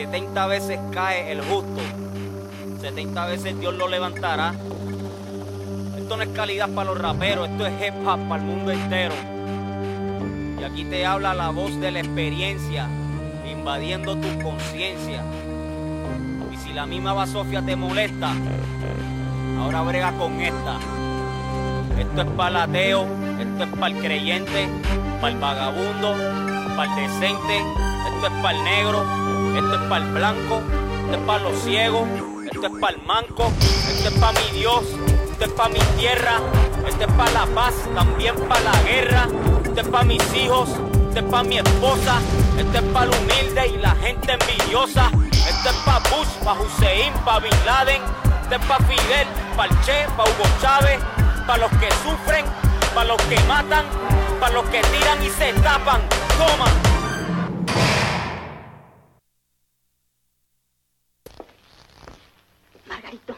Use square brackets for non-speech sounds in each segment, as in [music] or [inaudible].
70 veces cae el justo, 70 veces Dios lo levantará. Esto no es calidad para los raperos, esto es hip hop para el mundo entero. Y aquí te habla la voz de la experiencia, invadiendo tu conciencia. Y si la misma basofia te molesta, ahora brega con esta. Esto es para el ateo, esto es para el creyente, para el vagabundo, para el decente, esto es para el negro, esto es para el blanco, esto es para los ciegos, esto es para el manco, esto es para mi Dios, esto es para mi tierra, esto es para la paz, también para la guerra, esto es para mis hijos, esto es para mi esposa, esto es para el humilde y la gente envidiosa, esto es para Bush, para Hussein, para Bin Laden, esto es para Fidel, para el Che, para Hugo Chávez, para los que sufren, para los que matan, para los que tiran y se tapan. Toma. Margarito,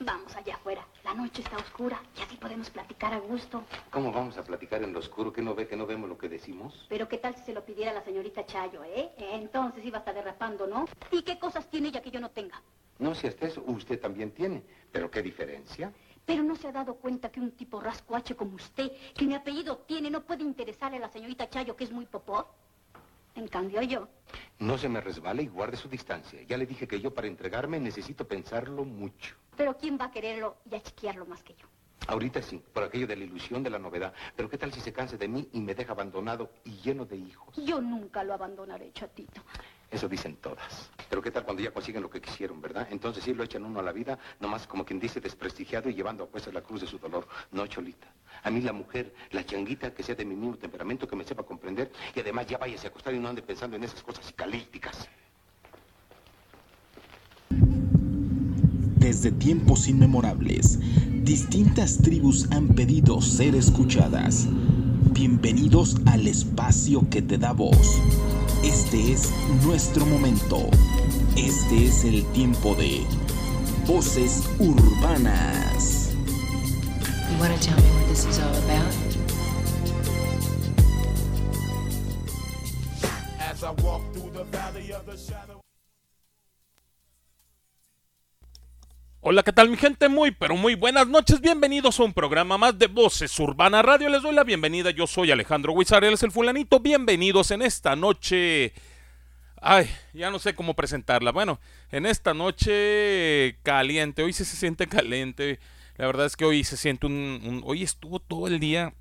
vamos allá afuera. La noche está oscura y así podemos platicar a gusto. ¿Cómo vamos a platicar en lo oscuro? ¿Que no ve que no vemos lo que decimos? Pero qué tal si se lo pidiera la señorita Chayo, ¿eh? Entonces iba a estar derrapando, ¿no? ¿Y qué cosas tiene ella que yo no tenga? No, si hasta eso usted también tiene. ¿Pero qué diferencia? Pero no se ha dado cuenta que un tipo rascuache como usted, que mi apellido tiene, no puede interesarle a la señorita Chayo, que es muy popó. En cambio yo. No se me resbale y guarde su distancia. Ya le dije que yo para entregarme necesito pensarlo mucho. Pero ¿quién va a quererlo y a chiquearlo más que yo? Ahorita sí, por aquello de la ilusión de la novedad. Pero ¿qué tal si se canse de mí y me deja abandonado y lleno de hijos? Yo nunca lo abandonaré, chatito. Eso dicen todas. Pero ¿qué tal cuando ya consiguen lo que quisieron, verdad? Entonces sí lo echan uno a la vida, nomás como quien dice desprestigiado y llevando a pues la cruz de su dolor. No, Cholita. A mí la mujer, la changuita que sea de mi mismo temperamento, que me sepa comprender y además ya váyase a acostar y no ande pensando en esas cosas psicalípticas. Desde tiempos inmemorables, distintas tribus han pedido ser escuchadas. Bienvenidos al espacio que te da voz. Este es nuestro momento. Este es el tiempo de Voces Urbanas. You want to tell me what this is all about? As I walk through the valley of the shadow. Hola, ¿qué tal mi gente? Muy, pero muy buenas noches. Bienvenidos a un programa más de Voces Urbana Radio. Les doy la bienvenida. Yo soy Alejandro Huizar, él es el fulanito. Bienvenidos en esta noche. Ay, ya no sé cómo presentarla. Bueno, en esta noche caliente. Hoy sí se siente caliente. La verdad es que hoy se siente un, un- Hoy estuvo todo el día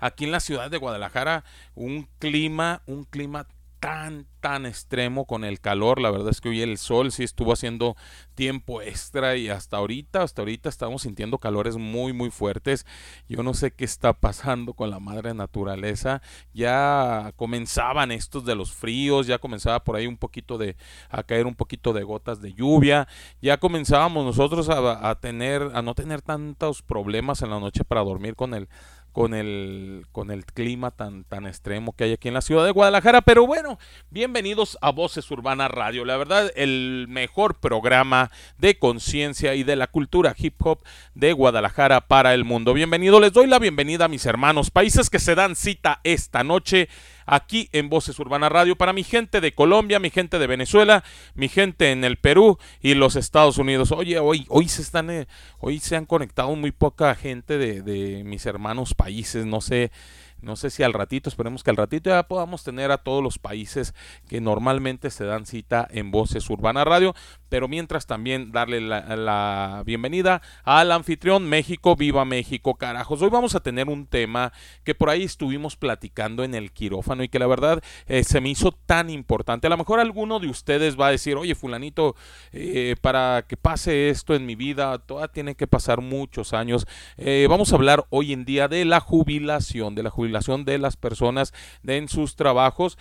aquí en la ciudad de Guadalajara un clima, un clima tan, tan extremo con el calor. La verdad es que hoy el sol sí estuvo haciendo tiempo extra y hasta ahorita, hasta ahorita estamos sintiendo calores muy, muy fuertes. Yo no sé qué está pasando con la madre naturaleza. Ya comenzaban estos de los fríos, ya comenzaba por ahí un poquito de, a caer un poquito de gotas de lluvia. Ya comenzábamos nosotros a, a tener, a no tener tantos problemas en la noche para dormir con el con el, con el clima tan, tan extremo que hay aquí en la ciudad de Guadalajara. Pero bueno, bienvenidos a Voces Urbana Radio. La verdad, el mejor programa de conciencia y de la cultura hip hop de Guadalajara para el mundo. Bienvenido, les doy la bienvenida a mis hermanos, países que se dan cita esta noche aquí en Voces Urbana Radio para mi gente de Colombia, mi gente de Venezuela, mi gente en el Perú y los Estados Unidos. Oye, hoy, hoy se están, eh, hoy se han conectado muy poca gente de, de mis hermanos países. No sé, no sé si al ratito, esperemos que al ratito ya podamos tener a todos los países que normalmente se dan cita en Voces Urbana Radio. Pero mientras también darle la, bienvenida al anfitrión México, viva México, carajos. Hoy vamos a tener un tema que por ahí estuvimos platicando en el quirófano y que la verdad eh, se me hizo tan importante. A lo mejor alguno de ustedes va a decir, oye, fulanito, eh, para que pase esto en mi vida, todavía tiene que pasar muchos años. Eh, vamos a hablar hoy en día de la jubilación, de la jubilación de las personas en sus trabajos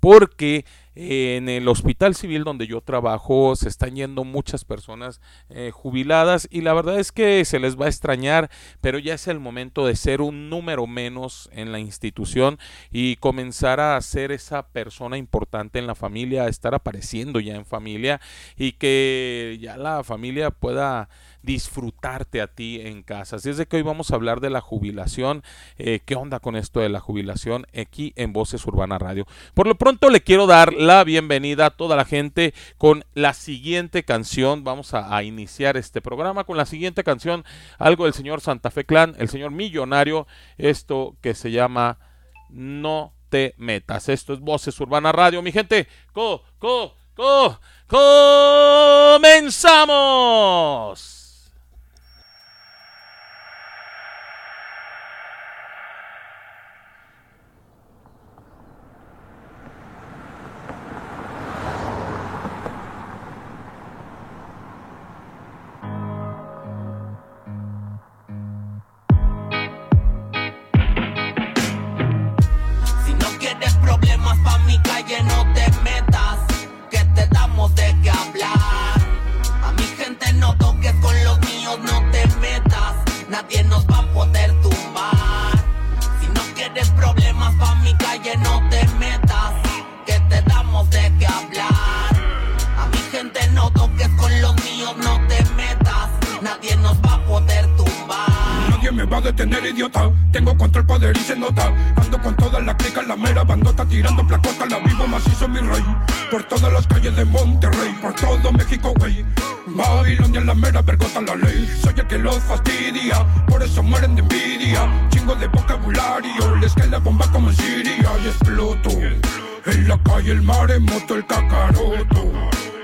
porque eh, en el hospital civil donde yo trabajo se están yendo muchas personas eh, jubiladas y la verdad es que se les va a extrañar, pero ya es el momento de ser un número menos en la institución y comenzar a ser esa persona importante en la familia, a estar apareciendo ya en familia y que ya la familia pueda disfrutarte a ti en casa. Así es de que hoy vamos a hablar de la jubilación. Eh, ¿Qué onda con esto de la jubilación aquí en Voces Urbana Radio? Por lo pronto le quiero dar la bienvenida a toda la gente con la siguiente canción. Vamos a, a iniciar este programa con la siguiente canción, algo del señor Santa Fe Clan, el señor millonario, esto que se llama No te metas. Esto es Voces Urbana Radio, mi gente. Co, co, co, comenzamos. Calle, no te metas, que te damos de qué hablar. A mi gente no toques con los míos, no te metas, nadie nos va a poder tumbar. Si no quieres problemas pa' mi calle, no te me va a detener, idiota. Tengo control, poder y se nota. Ando con toda la clica, la mera bandota, tirando placota, la vivo macizo, mi rey. Por todas las calles de Monterrey, por todo México, güey. Babilonia, la mera vergota, la ley. Soy el que los fastidia, por eso mueren de envidia. Chingo de vocabulario, les cae la bomba como en Siria y exploto. En la calle, el maremoto, el cacaroto.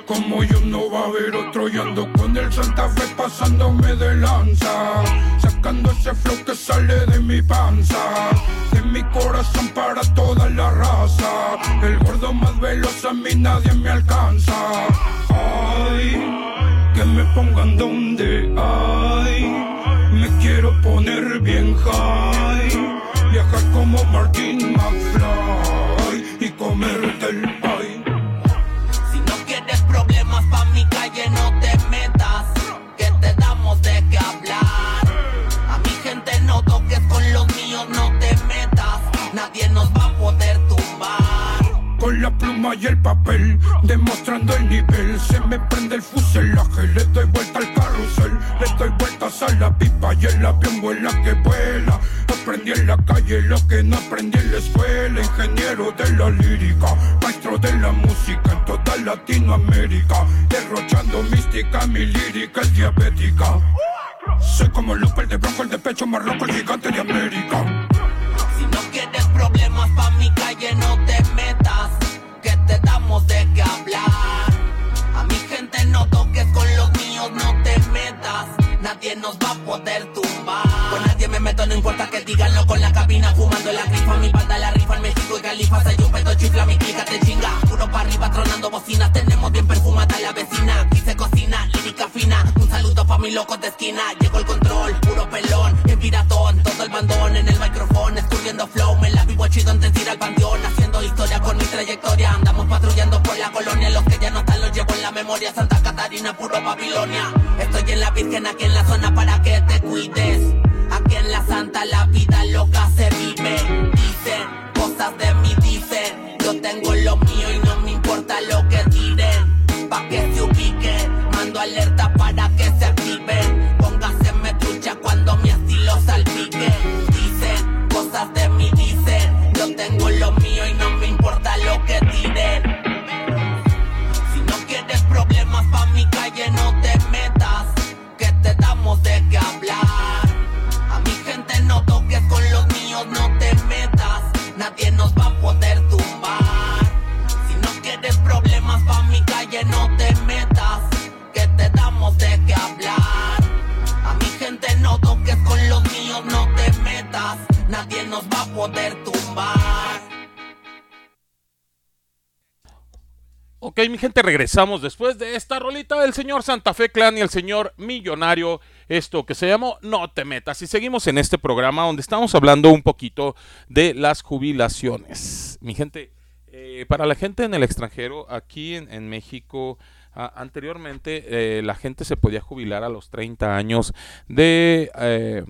Como yo no va a haber otro y ando con el Santa Fe pasándome de lanza de mi panza De mi corazón para toda la raza. El gordo más veloz a mí nadie me alcanza. Ay, que me pongan donde hay Me quiero poner bien high Viajar como Martin McFly la pluma y el papel, demostrando el nivel. Se me prende el fuselaje, le doy vuelta al carrusel. Le doy vueltas a la pipa y el avión vuela que vuela. Aprendí en la calle lo que no aprendí en la escuela. Ingeniero de la lírica, maestro de la música en toda Latinoamérica. Derrochando mística, mi lírica es diabética. Soy como Lupe, el de Bronco, el de pecho marroco, el gigante de América. Si no quieres problemas pa' mi calle, no te metas, te damos de qué hablar. A mi gente no toques con los míos, no te metas, nadie nos va a poder tumbar. Con nadie me meto, no importa que diganlo con la cabina, fumando la grifa, mi banda la rifa en México y Califas, hay un pedo chifla, mi clica te chinga. Puro pa' arriba tronando bocinas, tenemos bien perfumada la vecina, aquí cocina, lírica fina. Un saludo pa' mis locos de esquina, llegó el control, puro pelón, en piratón, todo el bandón en el micrófono, escurriendo flow, me la vivo chido antes de ir al panteón, haciendo historia con mi trayectoria, andamos patrullando por la colonia, los que ya no están los llevo en la memoria, Santa Catarina, puro Babilonia, estoy en la Virgen aquí en la zona para que te cuides, aquí en la Santa la vida loca se vive, dicen, cosas de mí dicen, yo tengo lo mío y no me importa lo que tiren, pa' que se ubiquen, mando alerta para que se activen, póngaseme trucha cuando mi estilo salpique, dicen, cosas de mí dicen, yo tengo lo mío y no mi gente, regresamos después de esta rolita del señor Santa Fe Clan y el señor Millonario, esto que se llamó No te metas. Y seguimos en este programa donde estamos hablando un poquito de las jubilaciones. Mi gente, eh, para la gente en el extranjero, aquí en, México, ah, anteriormente eh, la gente se podía jubilar a los 30 años de... eh,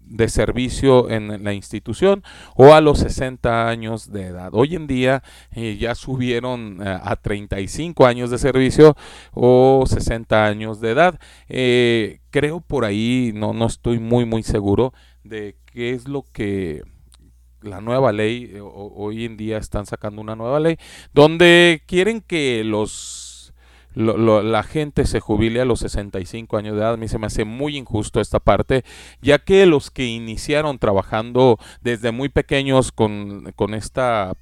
de servicio en la institución o a los 60 años de edad. Hoy en día eh, ya subieron eh, a 35 años de servicio o 60 años de edad. Eh, creo por ahí, no, no estoy muy muy seguro de qué es lo que la nueva ley, hoy en día están sacando una nueva ley, donde quieren que los la gente se jubile a los 65 años de edad. A mí se me hace muy injusto esta parte, ya que los que iniciaron trabajando desde muy pequeños con, con esta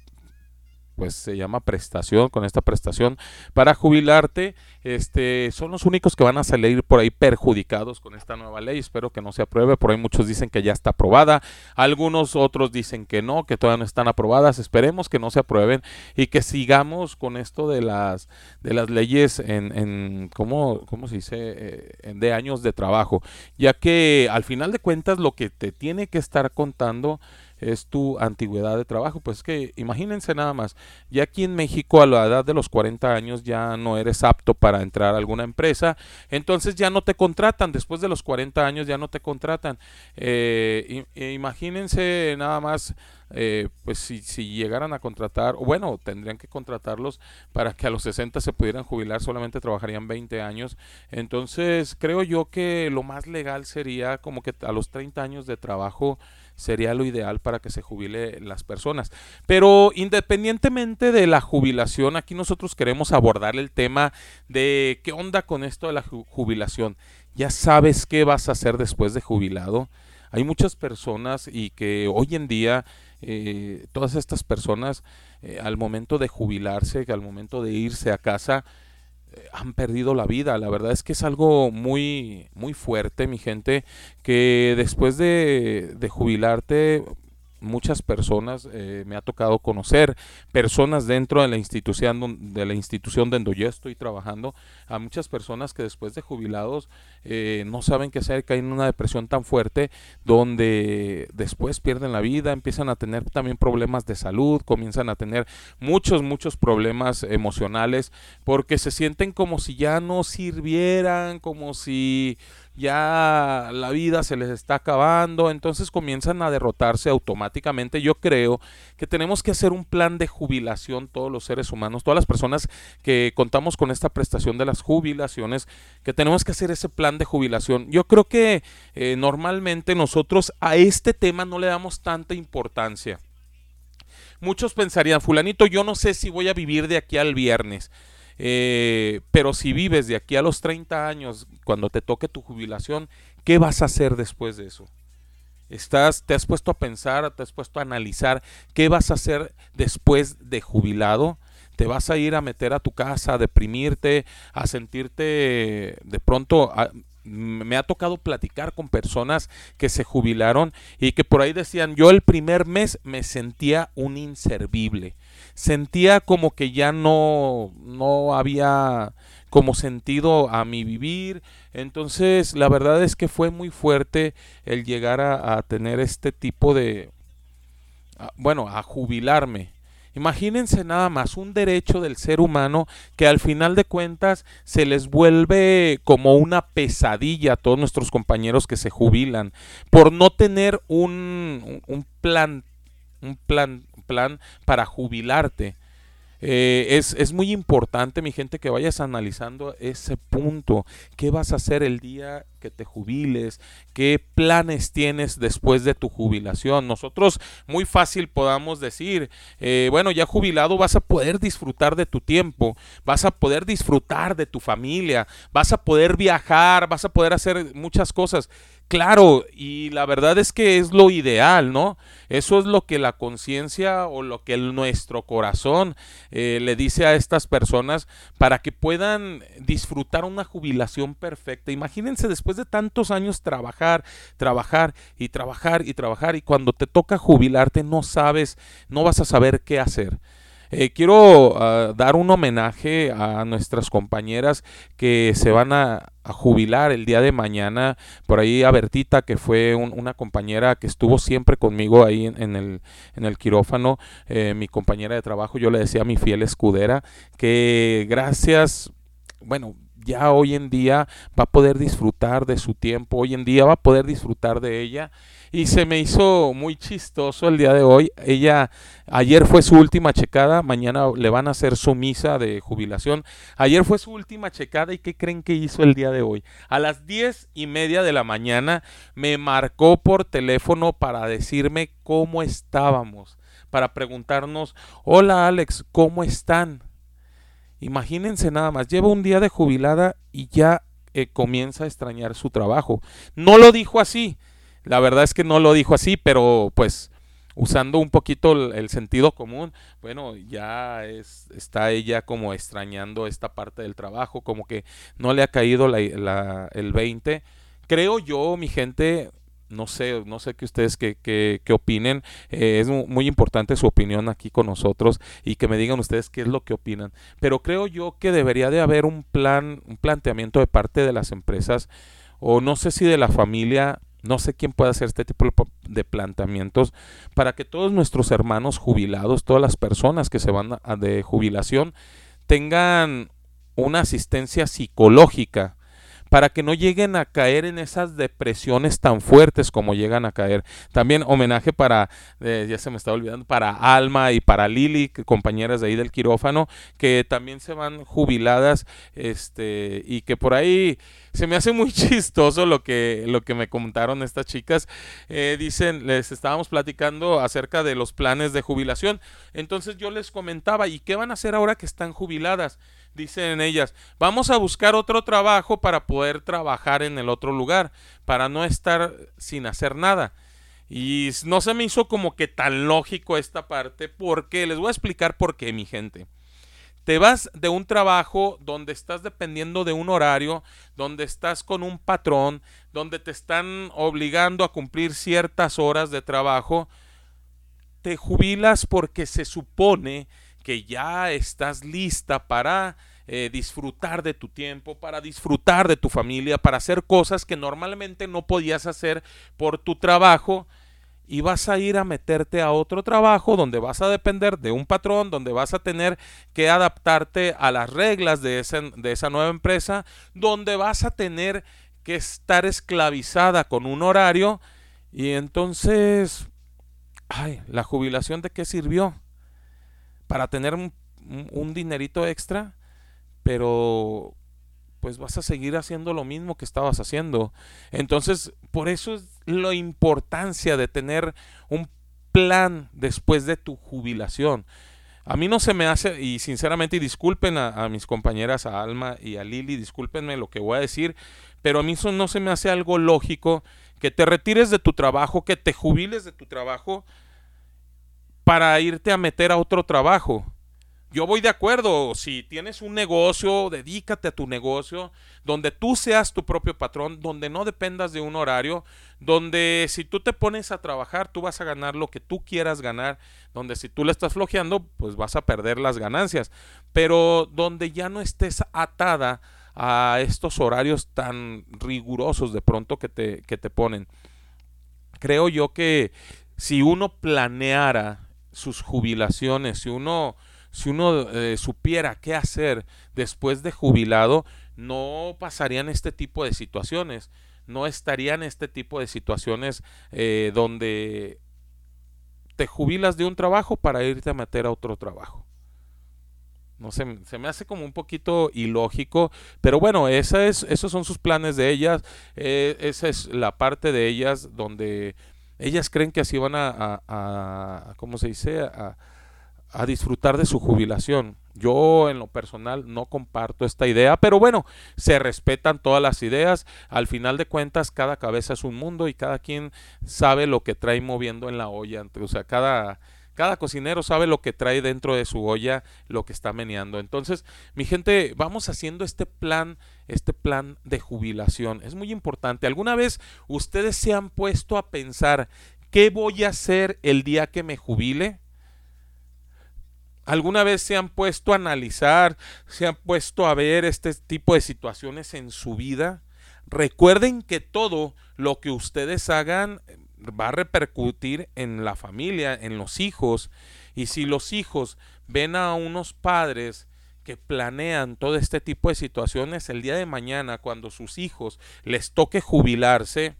pues se llama prestación, con esta prestación para jubilarte, este, son los únicos que van a salir por ahí perjudicados con esta nueva ley. Espero que no se apruebe, por ahí muchos dicen que ya está aprobada, algunos otros dicen que no, que todavía no están aprobadas. Esperemos que no se aprueben y que sigamos con esto de las de las leyes en, en ¿cómo, cómo se dice? Eh, de años de trabajo, ya que al final de cuentas lo que te tiene que estar contando es tu antigüedad de trabajo. Pues que imagínense nada más, ya aquí en México a la edad de los 40 años ya no eres apto para entrar a alguna empresa, entonces ya no te contratan, después de los 40 años ya no te contratan. Eh, imagínense nada más. Eh, pues si, si, llegaran a contratar, o bueno, tendrían que contratarlos para que a los 60 se pudieran jubilar, solamente trabajarían 20 años. Entonces, creo yo que lo más legal sería como que a los 30 años de trabajo sería lo ideal para que se jubile las personas. Pero independientemente de la jubilación, aquí nosotros queremos abordar el tema de qué onda con esto de la jubilación. ¿Ya sabes qué vas a hacer después de jubilado? Hay muchas personas y que hoy en día eh, todas estas personas eh, al momento de jubilarse, al momento de irse a casa, han perdido la vida. La verdad es que es algo muy, muy fuerte, mi gente, que después de, de jubilarte muchas personas eh, me ha tocado conocer personas dentro de la institución de la institución donde yo estoy trabajando a muchas personas que después de jubilados eh, no saben qué hacer caen en una depresión tan fuerte donde después pierden la vida empiezan a tener también problemas de salud comienzan a tener muchos muchos problemas emocionales porque se sienten como si ya no sirvieran como si ya la vida se les está acabando, entonces comienzan a derrotarse automáticamente. Yo creo que tenemos que hacer un plan de jubilación todos los seres humanos, todas las personas que contamos con esta prestación de las jubilaciones, que tenemos que hacer ese plan de jubilación. Yo creo que eh, normalmente nosotros a este tema no le damos tanta importancia. Muchos pensarían, fulanito, yo no sé si voy a vivir de aquí al viernes. Eh, pero si vives de aquí a los 30 años, cuando te toque tu jubilación, ¿qué vas a hacer después de eso? Estás, te has puesto a pensar, te has puesto a analizar qué vas a hacer después de jubilado. Te vas a ir a meter a tu casa, a deprimirte, a sentirte de pronto. me ha tocado platicar con personas que se jubilaron y que por ahí decían, yo el primer mes me sentía un inservible sentía como que ya no, no había como sentido a mi vivir. Entonces, la verdad es que fue muy fuerte el llegar a, tener este tipo de, bueno, a jubilarme. Imagínense nada más un derecho del ser humano que al final de cuentas se les vuelve como una pesadilla a todos nuestros compañeros que se jubilan por no tener un, un plan un plan plan para jubilarte. Eh, es, es, muy importante, mi gente, que vayas analizando ese punto. ¿Qué vas a hacer el día que te jubiles? ¿Qué planes tienes después de tu jubilación? Nosotros muy fácil podamos decir, eh, bueno, ya jubilado vas a poder disfrutar de tu tiempo, vas a poder disfrutar de tu familia, vas a poder viajar, vas a poder hacer muchas cosas. Claro, y la verdad es que es lo ideal, ¿no? Eso es lo que la conciencia o lo que nuestro corazón eh, le dice a estas personas para que puedan disfrutar una jubilación perfecta. Imagínense después de tantos años trabajar, trabajar y trabajar y trabajar y cuando te toca jubilarte no sabes, no vas a saber qué hacer. Eh, quiero ah, dar un homenaje a nuestras compañeras que se van a, jubilar el día de mañana. Por ahí a Bertita, que fue una compañera que estuvo siempre conmigo ahí en, el, en el, quirófano, eh, mi compañera de trabajo, yo le decía mi fiel escudera que gracias, bueno, ya hoy en día va a poder disfrutar de su tiempo, hoy en día va a poder disfrutar de ella. Y se me hizo muy chistoso el día de hoy. Ella, ayer fue su última checada, mañana le van a hacer su misa de jubilación. Ayer fue su última checada y ¿qué creen que hizo el día de hoy? A las diez y media de la mañana me marcó por teléfono para decirme cómo estábamos, para preguntarnos, hola Alex, ¿cómo están? Imagínense nada más, lleva un día de jubilada y ya eh, comienza a extrañar su trabajo. No lo dijo así, la verdad es que no lo dijo así, pero pues usando un poquito el, sentido común, bueno, ya es, está ella como extrañando esta parte del trabajo, como que no le ha caído la, el 20. Creo yo, mi gente, no sé, no sé que ustedes qué, qué opinen. Eh, es muy importante su opinión aquí con nosotros y que me digan ustedes qué es lo que opinan. Pero creo yo que debería de haber un plan, un planteamiento de parte de las empresas o no sé si de la familia, no sé quién puede hacer este tipo de planteamientos para que todos nuestros hermanos jubilados, todas las personas que se van de jubilación, tengan una asistencia psicológica para que no lleguen a caer en esas depresiones tan fuertes como llegan a caer. También homenaje para, eh, ya se me está olvidando, para Alma y para Lili, compañeras de ahí del quirófano, que también se van jubiladas, este, y que por ahí se me hace muy [laughs] chistoso lo que, lo que me comentaron estas chicas. Eh, dicen, les estábamos platicando acerca de los planes de jubilación. Entonces yo les comentaba, ¿y qué van a hacer ahora que están jubiladas? Dicen ellas, vamos a buscar otro trabajo para poder trabajar en el otro lugar, para no estar sin hacer nada. Y no se me hizo como que tan lógico esta parte, porque les voy a explicar por qué, mi gente. Te vas de un trabajo donde estás dependiendo de un horario, donde estás con un patrón, donde te están obligando a cumplir ciertas horas de trabajo, te jubilas porque se supone que ya estás lista para eh, disfrutar de tu tiempo, para disfrutar de tu familia, para hacer cosas que normalmente no podías hacer por tu trabajo y vas a ir a meterte a otro trabajo donde vas a depender de un patrón, donde vas a tener que adaptarte a las reglas de, de esa nueva empresa, donde vas a tener que estar esclavizada con un horario y entonces, ay, la jubilación de qué sirvió? Para tener un, dinerito extra, pero pues vas a seguir haciendo lo mismo que estabas haciendo. Entonces, por eso es la importancia de tener un plan después de tu jubilación. A mí no se me hace, y sinceramente, disculpen a, mis compañeras, a Alma y a Lili, discúlpenme lo que voy a decir, pero a mí eso no se me hace algo lógico que te retires de tu trabajo, que te jubiles de tu trabajo para irte a meter a otro trabajo. Yo voy de acuerdo, si tienes un negocio, dedícate a tu negocio, donde tú seas tu propio patrón, donde no dependas de un horario, donde si tú te pones a trabajar, tú vas a ganar lo que tú quieras ganar, donde si tú le estás flojeando, pues vas a perder las ganancias, pero donde ya no estés atada a estos horarios tan rigurosos de pronto que te, que te ponen. Creo yo que si uno planeara sus jubilaciones, si uno, si uno eh, supiera qué hacer después de jubilado, no pasarían este tipo de situaciones, no estarían este tipo de situaciones eh, donde te jubilas de un trabajo para irte a meter a otro trabajo. No sé, se me hace como un poquito ilógico, pero bueno, esa es, esos son sus planes de ellas, eh, esa es la parte de ellas donde ellas creen que así van a, a, ¿cómo se dice? A, a disfrutar de su jubilación. Yo en lo personal no comparto esta idea, pero bueno, se respetan todas las ideas. Al final de cuentas, cada cabeza es un mundo y cada quien sabe lo que trae moviendo en la olla. O sea, cada, cada cocinero sabe lo que trae dentro de su olla, lo que está meneando. Entonces, mi gente, vamos haciendo este plan, este plan de jubilación. Es muy importante. ¿Alguna vez ustedes se han puesto a pensar qué voy a hacer el día que me jubile? ¿Alguna vez se han puesto a analizar, se han puesto a ver este tipo de situaciones en su vida? Recuerden que todo lo que ustedes hagan va a repercutir en la familia, en los hijos. Y si los hijos ven a unos padres que planean todo este tipo de situaciones el día de mañana cuando sus hijos les toque jubilarse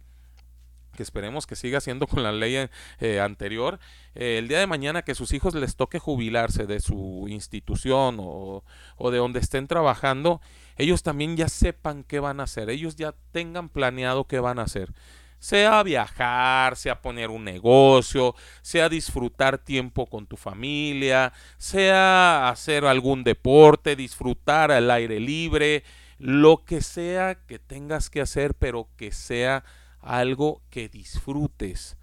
que esperemos que siga siendo con la ley eh, anterior, eh, el día de mañana que sus hijos les toque jubilarse de su institución o, o de donde estén trabajando, ellos también ya sepan qué van a hacer, ellos ya tengan planeado qué van a hacer sea viajar, sea poner un negocio, sea disfrutar tiempo con tu familia, sea hacer algún deporte, disfrutar al aire libre, lo que sea que tengas que hacer, pero que sea algo que disfrutes,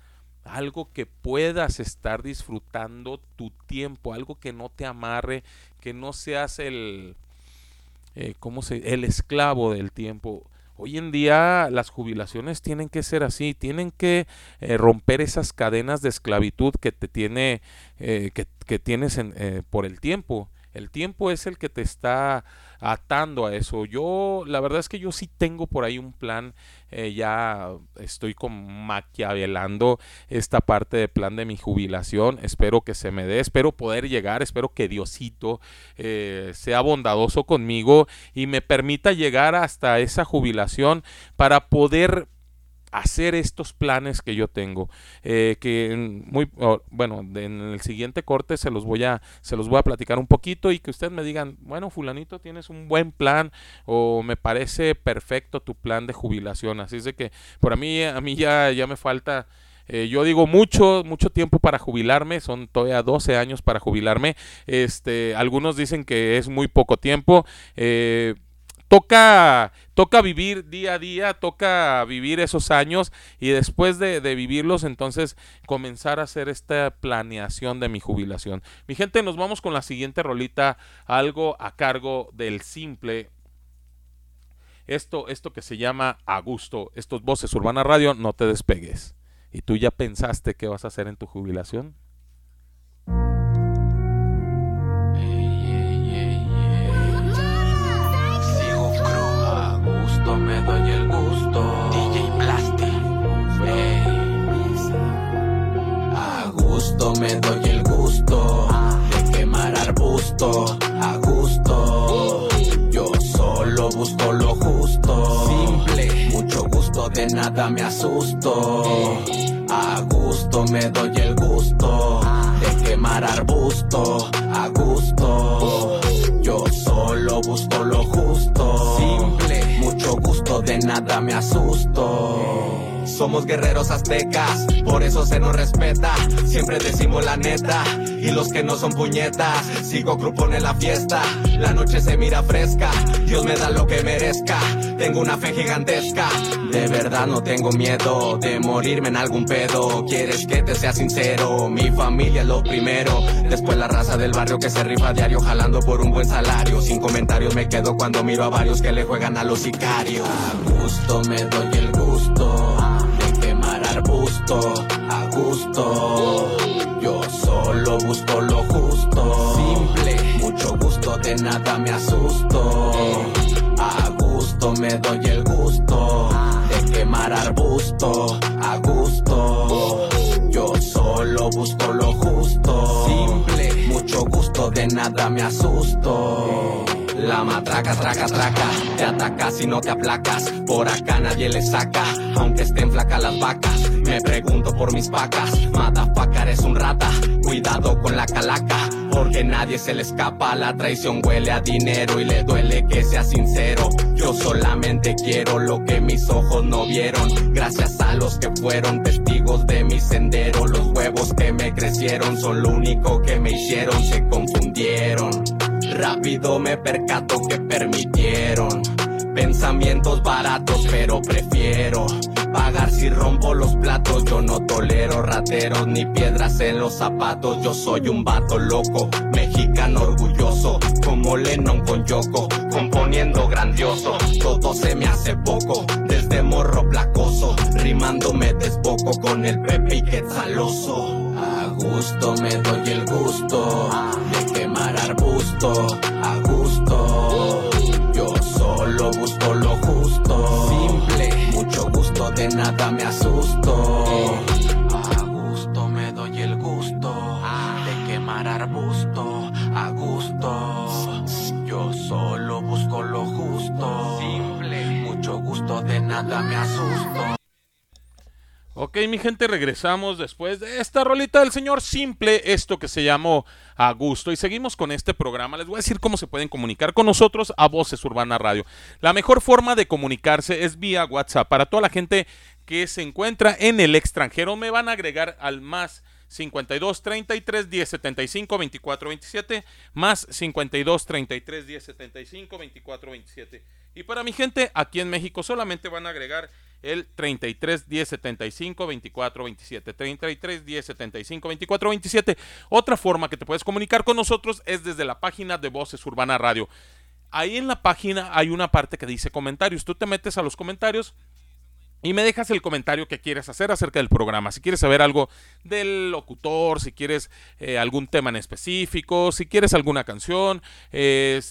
algo que puedas estar disfrutando tu tiempo, algo que no te amarre, que no seas el, eh, ¿cómo se? el esclavo del tiempo. Hoy en día las jubilaciones tienen que ser así, tienen que eh, romper esas cadenas de esclavitud que te tiene, eh, que, que, tienes en, por el tiempo. El tiempo es el que te está atando a eso. Yo, la verdad es que yo sí tengo por ahí un plan, eh, ya estoy como maquiavelando esta parte de plan de mi jubilación, espero que se me dé, espero poder llegar, espero que Diosito eh, sea bondadoso conmigo y me permita llegar hasta esa jubilación para poder hacer estos planes que yo tengo eh, que muy bueno en el siguiente corte se los voy a se los voy a platicar un poquito y que ustedes me digan bueno fulanito tienes un buen plan o me parece perfecto tu plan de jubilación así es de que por a mí a mí ya ya me falta eh, yo digo mucho, mucho tiempo para jubilarme, son todavía 12 años para jubilarme. Este, algunos dicen que es muy poco tiempo. Eh, toca, toca vivir día a día, toca vivir esos años y después de, vivirlos entonces comenzar a hacer esta planeación de mi jubilación. Mi gente, nos vamos con la siguiente rolita, algo a cargo del simple. Esto, esto que se llama a gusto, estos voces Urbana Radio, no te despegues. ¿Y tú ya pensaste qué vas a hacer en tu jubilación? Me doy el gusto de quemar arbusto. A gusto. Yo solo busco lo justo. Simple. Mucho gusto, de nada me asusto. A gusto me doy el gusto de quemar arbusto. A gusto. Yo solo busco lo justo. Simple gusto, de nada me asusto. Somos guerreros aztecas, por eso se nos respeta. Siempre decimos la neta, y los que no son puñetas, sigo en la fiesta. La noche se mira fresca, Dios me da lo que merezca. Tengo una fe gigantesca, de verdad no tengo miedo de morirme en algún pedo. Quieres que te sea sincero, mi familia es lo primero. Después la raza del barrio que se rifa diario jalando por un buen salario. Sin comentarios me quedo cuando miro a varios que le juegan a los sicarios. A gusto me doy el a gusto. Yo solo busco lo justo, simple, mucho gusto, de nada me asusto. A gusto me doy el gusto de quemar arbusto, a gusto. Yo solo busco lo justo, simple, mucho gusto, de nada me asusto. La matraca, traca, traca, te atacas si no te aplacas. Por acá nadie le saca, aunque estén flacas las vacas. Me pregunto por mis vacas, motherfucker es un rata. Cuidado con la calaca, porque nadie se le escapa. La traición huele a dinero y le duele que sea sincero. Yo solamente quiero lo que mis ojos no vieron. Gracias a los que fueron testigos de mi sendero. Los huevos que me crecieron son lo único que me hicieron, se confundieron. Rápido me percato que permitieron pensamientos baratos, pero prefiero pagar si rompo los platos. Yo no tolero rateros ni piedras en los zapatos. Yo soy un vato loco, mexicano orgulloso, como Lennon con Yoko, componiendo grandioso. Todo se me hace poco, desde morro placoso, rimando me desboco con el Pepe y Quetzaloso. A gusto me doy el gusto arbusto, a gusto. me asusto. A gusto me doy el gusto de quemar arbusto. A gusto, yo solo busco lo justo. Simple, mucho gusto de nada me asusto. Ok, mi gente, regresamos después de esta rolita del señor simple, esto que se llamó A Gusto. Y seguimos con este programa. Les voy a decir cómo se pueden comunicar con nosotros a Voces Urbana Radio. La mejor forma de comunicarse es vía WhatsApp. Para toda la gente que se encuentra en el extranjero, me van a agregar al más 52 33 10 75 24 27 más 52 33 10 75 24 27 y para mi gente aquí en México solamente van a agregar el 33 10 75 24 27 33 10 75 24 27 otra forma que te puedes comunicar con nosotros es desde la página de Voces Urbana Radio. Ahí en la página hay una parte que dice comentarios. Tú te metes a los comentarios y me dejas el comentario que quieres hacer acerca del programa. Si quieres saber algo del locutor, si quieres eh, algún tema en específico, si quieres alguna canción, eh,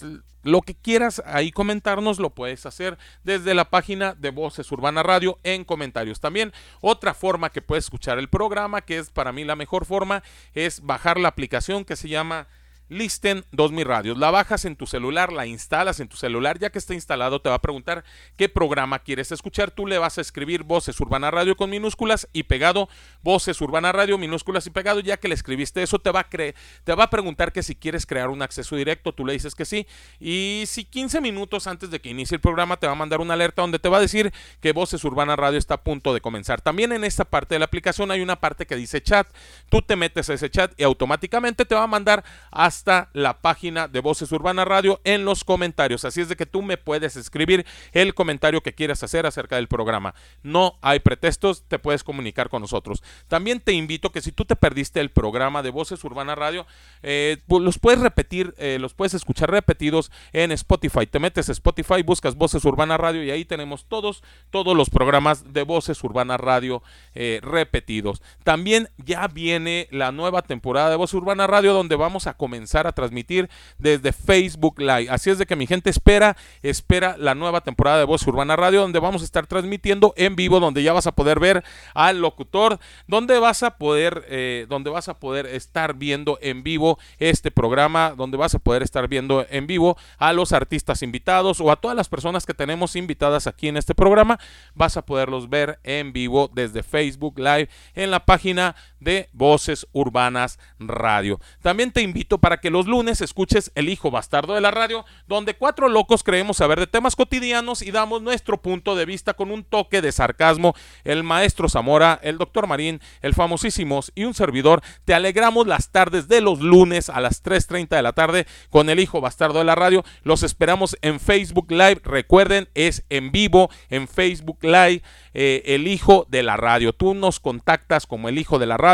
lo que quieras ahí comentarnos lo puedes hacer desde la página de Voces Urbana Radio en comentarios. También otra forma que puedes escuchar el programa, que es para mí la mejor forma, es bajar la aplicación que se llama Listen 2000 Radios. La bajas en tu celular, la instalas en tu celular. Ya que está instalado, te va a preguntar qué programa quieres escuchar. Tú le vas a escribir Voces Urbana Radio con minúsculas y pegado Voces Urbana Radio, minúsculas y pegado. Ya que le escribiste eso, te va a, te va a preguntar que si quieres crear un acceso directo. Tú le dices que sí. Y si 15 minutos antes de que inicie el programa, te va a mandar una alerta donde te va a decir que Voces Urbana Radio está a punto de comenzar. También en esta parte de la aplicación hay una parte que dice chat. Tú te metes a ese chat y automáticamente te va a mandar a hasta la página de Voces Urbana Radio en los comentarios. Así es de que tú me puedes escribir el comentario que quieras hacer acerca del programa. No hay pretextos, te puedes comunicar con nosotros. También te invito que si tú te perdiste el programa de Voces Urbana Radio, eh, pues los puedes repetir, eh, los puedes escuchar repetidos en Spotify. Te metes a Spotify, buscas Voces Urbana Radio y ahí tenemos todos, todos los programas de Voces Urbana Radio eh, repetidos. También ya viene la nueva temporada de Voces Urbana Radio donde vamos a comenzar a transmitir desde Facebook Live. Así es de que mi gente espera, espera la nueva temporada de Voz Urbana Radio, donde vamos a estar transmitiendo en vivo, donde ya vas a poder ver al locutor, donde vas a poder, eh, donde vas a poder estar viendo en vivo este programa, donde vas a poder estar viendo en vivo a los artistas invitados o a todas las personas que tenemos invitadas aquí en este programa, vas a poderlos ver en vivo desde Facebook Live en la página de Voces Urbanas Radio. También te invito para que los lunes escuches El Hijo Bastardo de la Radio, donde cuatro locos creemos saber de temas cotidianos y damos nuestro punto de vista con un toque de sarcasmo. El maestro Zamora, el doctor Marín, el famosísimos y un servidor, te alegramos las tardes de los lunes a las 3.30 de la tarde con El Hijo Bastardo de la Radio. Los esperamos en Facebook Live. Recuerden, es en vivo en Facebook Live. Eh, el hijo de la radio. Tú nos contactas como el hijo de la radio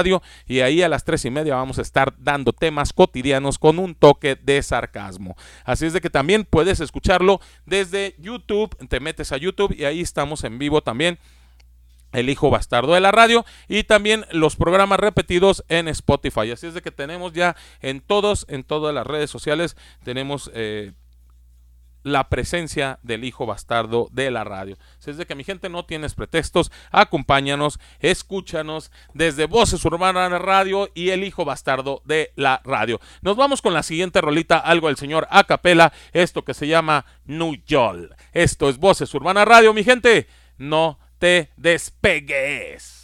y ahí a las tres y media vamos a estar dando temas cotidianos con un toque de sarcasmo. Así es de que también puedes escucharlo desde YouTube. Te metes a YouTube y ahí estamos en vivo también el hijo bastardo de la radio y también los programas repetidos en Spotify. Así es de que tenemos ya en todos, en todas las redes sociales, tenemos eh, la presencia del hijo bastardo de la radio. Si es de que mi gente no tienes pretextos, acompáñanos, escúchanos desde Voces Urbanas Radio y el hijo bastardo de la radio. Nos vamos con la siguiente rolita, algo del señor Acapela, esto que se llama Nuyol. Esto es Voces Urbanas Radio, mi gente. No te despegues.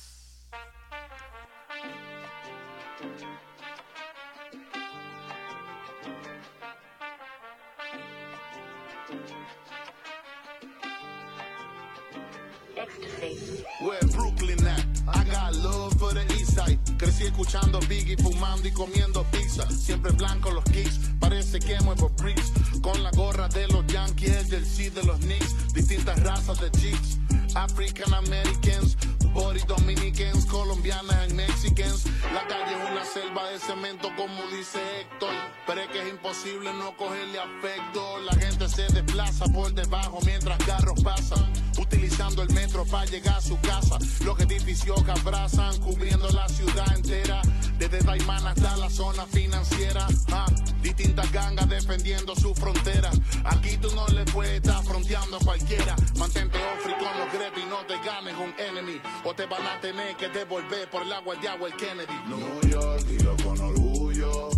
Where Brooklyn at? I got love for the east side. Crecí escuchando Biggie, fumando y comiendo pizza. Siempre blanco los kicks, parece que muevo bricks. Con la gorra de los Yankees, del C de los Knicks. Distintas razas de chicks. African Americans, Body Dominicans, colombianas and Mexicans. La calle es una selva de cemento, como dice Héctor. Pero es que es imposible no cogerle afecto. La gente se desplaza por debajo mientras carros pasan. Utilizando el metro para llegar a su casa. Los edificios que abrazan, cubriendo la ciudad entera. Desde Taimán hasta la zona financiera. Ah, distintas gangas defendiendo su frontera. Aquí tú no le puedes estar fronteando a cualquiera. Mantente ofri con los no te ganes un enemy. O te van a tener que devolver por el agua el diablo el Kennedy. New York, dilo con orgullo.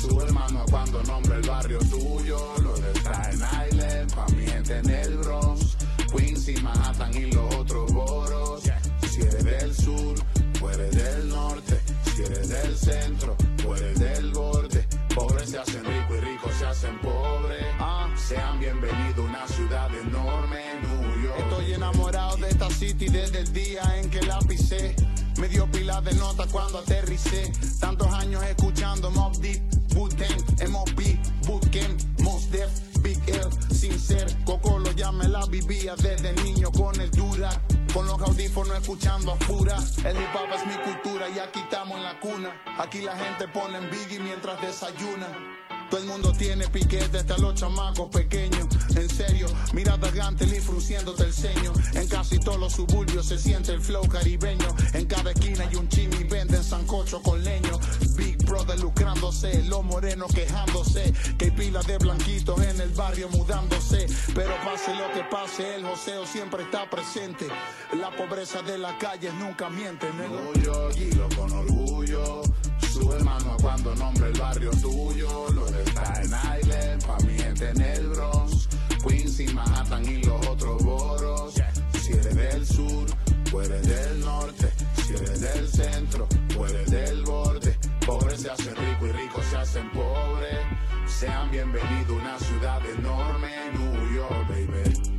Su hermano cuando nombre el barrio tuyo. Lo de Staten Island, pa' mi gente en el Bronx. Queens y Manhattan y los otros boros. Si eres del sur, tú del norte. Si eres del centro, tú del borde. Pobres se hacen ricos y ricos se hacen pobres. Ah, sean bienvenidos a una ciudad de City desde el día en que la pisé. Me dio pila de nota cuando aterricé. Tantos años escuchando Mob Deep, Wu-Tang, M.O.B., Bootcamp, Mos Def, Big L, sin ser Coco ya me la vivía desde niño con el dura. Con los audífonos escuchando a pura. El hip hop es mi cultura y aquí estamos en la cuna. Aquí la gente pone en Biggie mientras desayuna. Todo el mundo tiene piquete, hasta los chamacos pequeños. En serio, mira a Gantel frunciéndote el ceño. En casi todos los suburbios se siente el flow caribeño. En cada esquina hay un chimi, venden sancocho con leño. Big Brother lucrándose, los morenos quejándose. Que hay pilas de blanquitos en el barrio mudándose. Pero pase lo que pase, el joseo siempre está presente. La pobreza de las calles nunca miente, nego. Yo con orgullo. Sube mano cuando nombre el barrio tuyo. Lo de Staten Island, pa' mi gente en el Bronx. Queens y Manhattan y los otros boros. Si eres del sur, o eres del norte. Si eres del centro, o eres del borde. Pobres se hacen rico y ricos se hacen pobres. Sean bienvenidos a una ciudad enorme, New York, baby.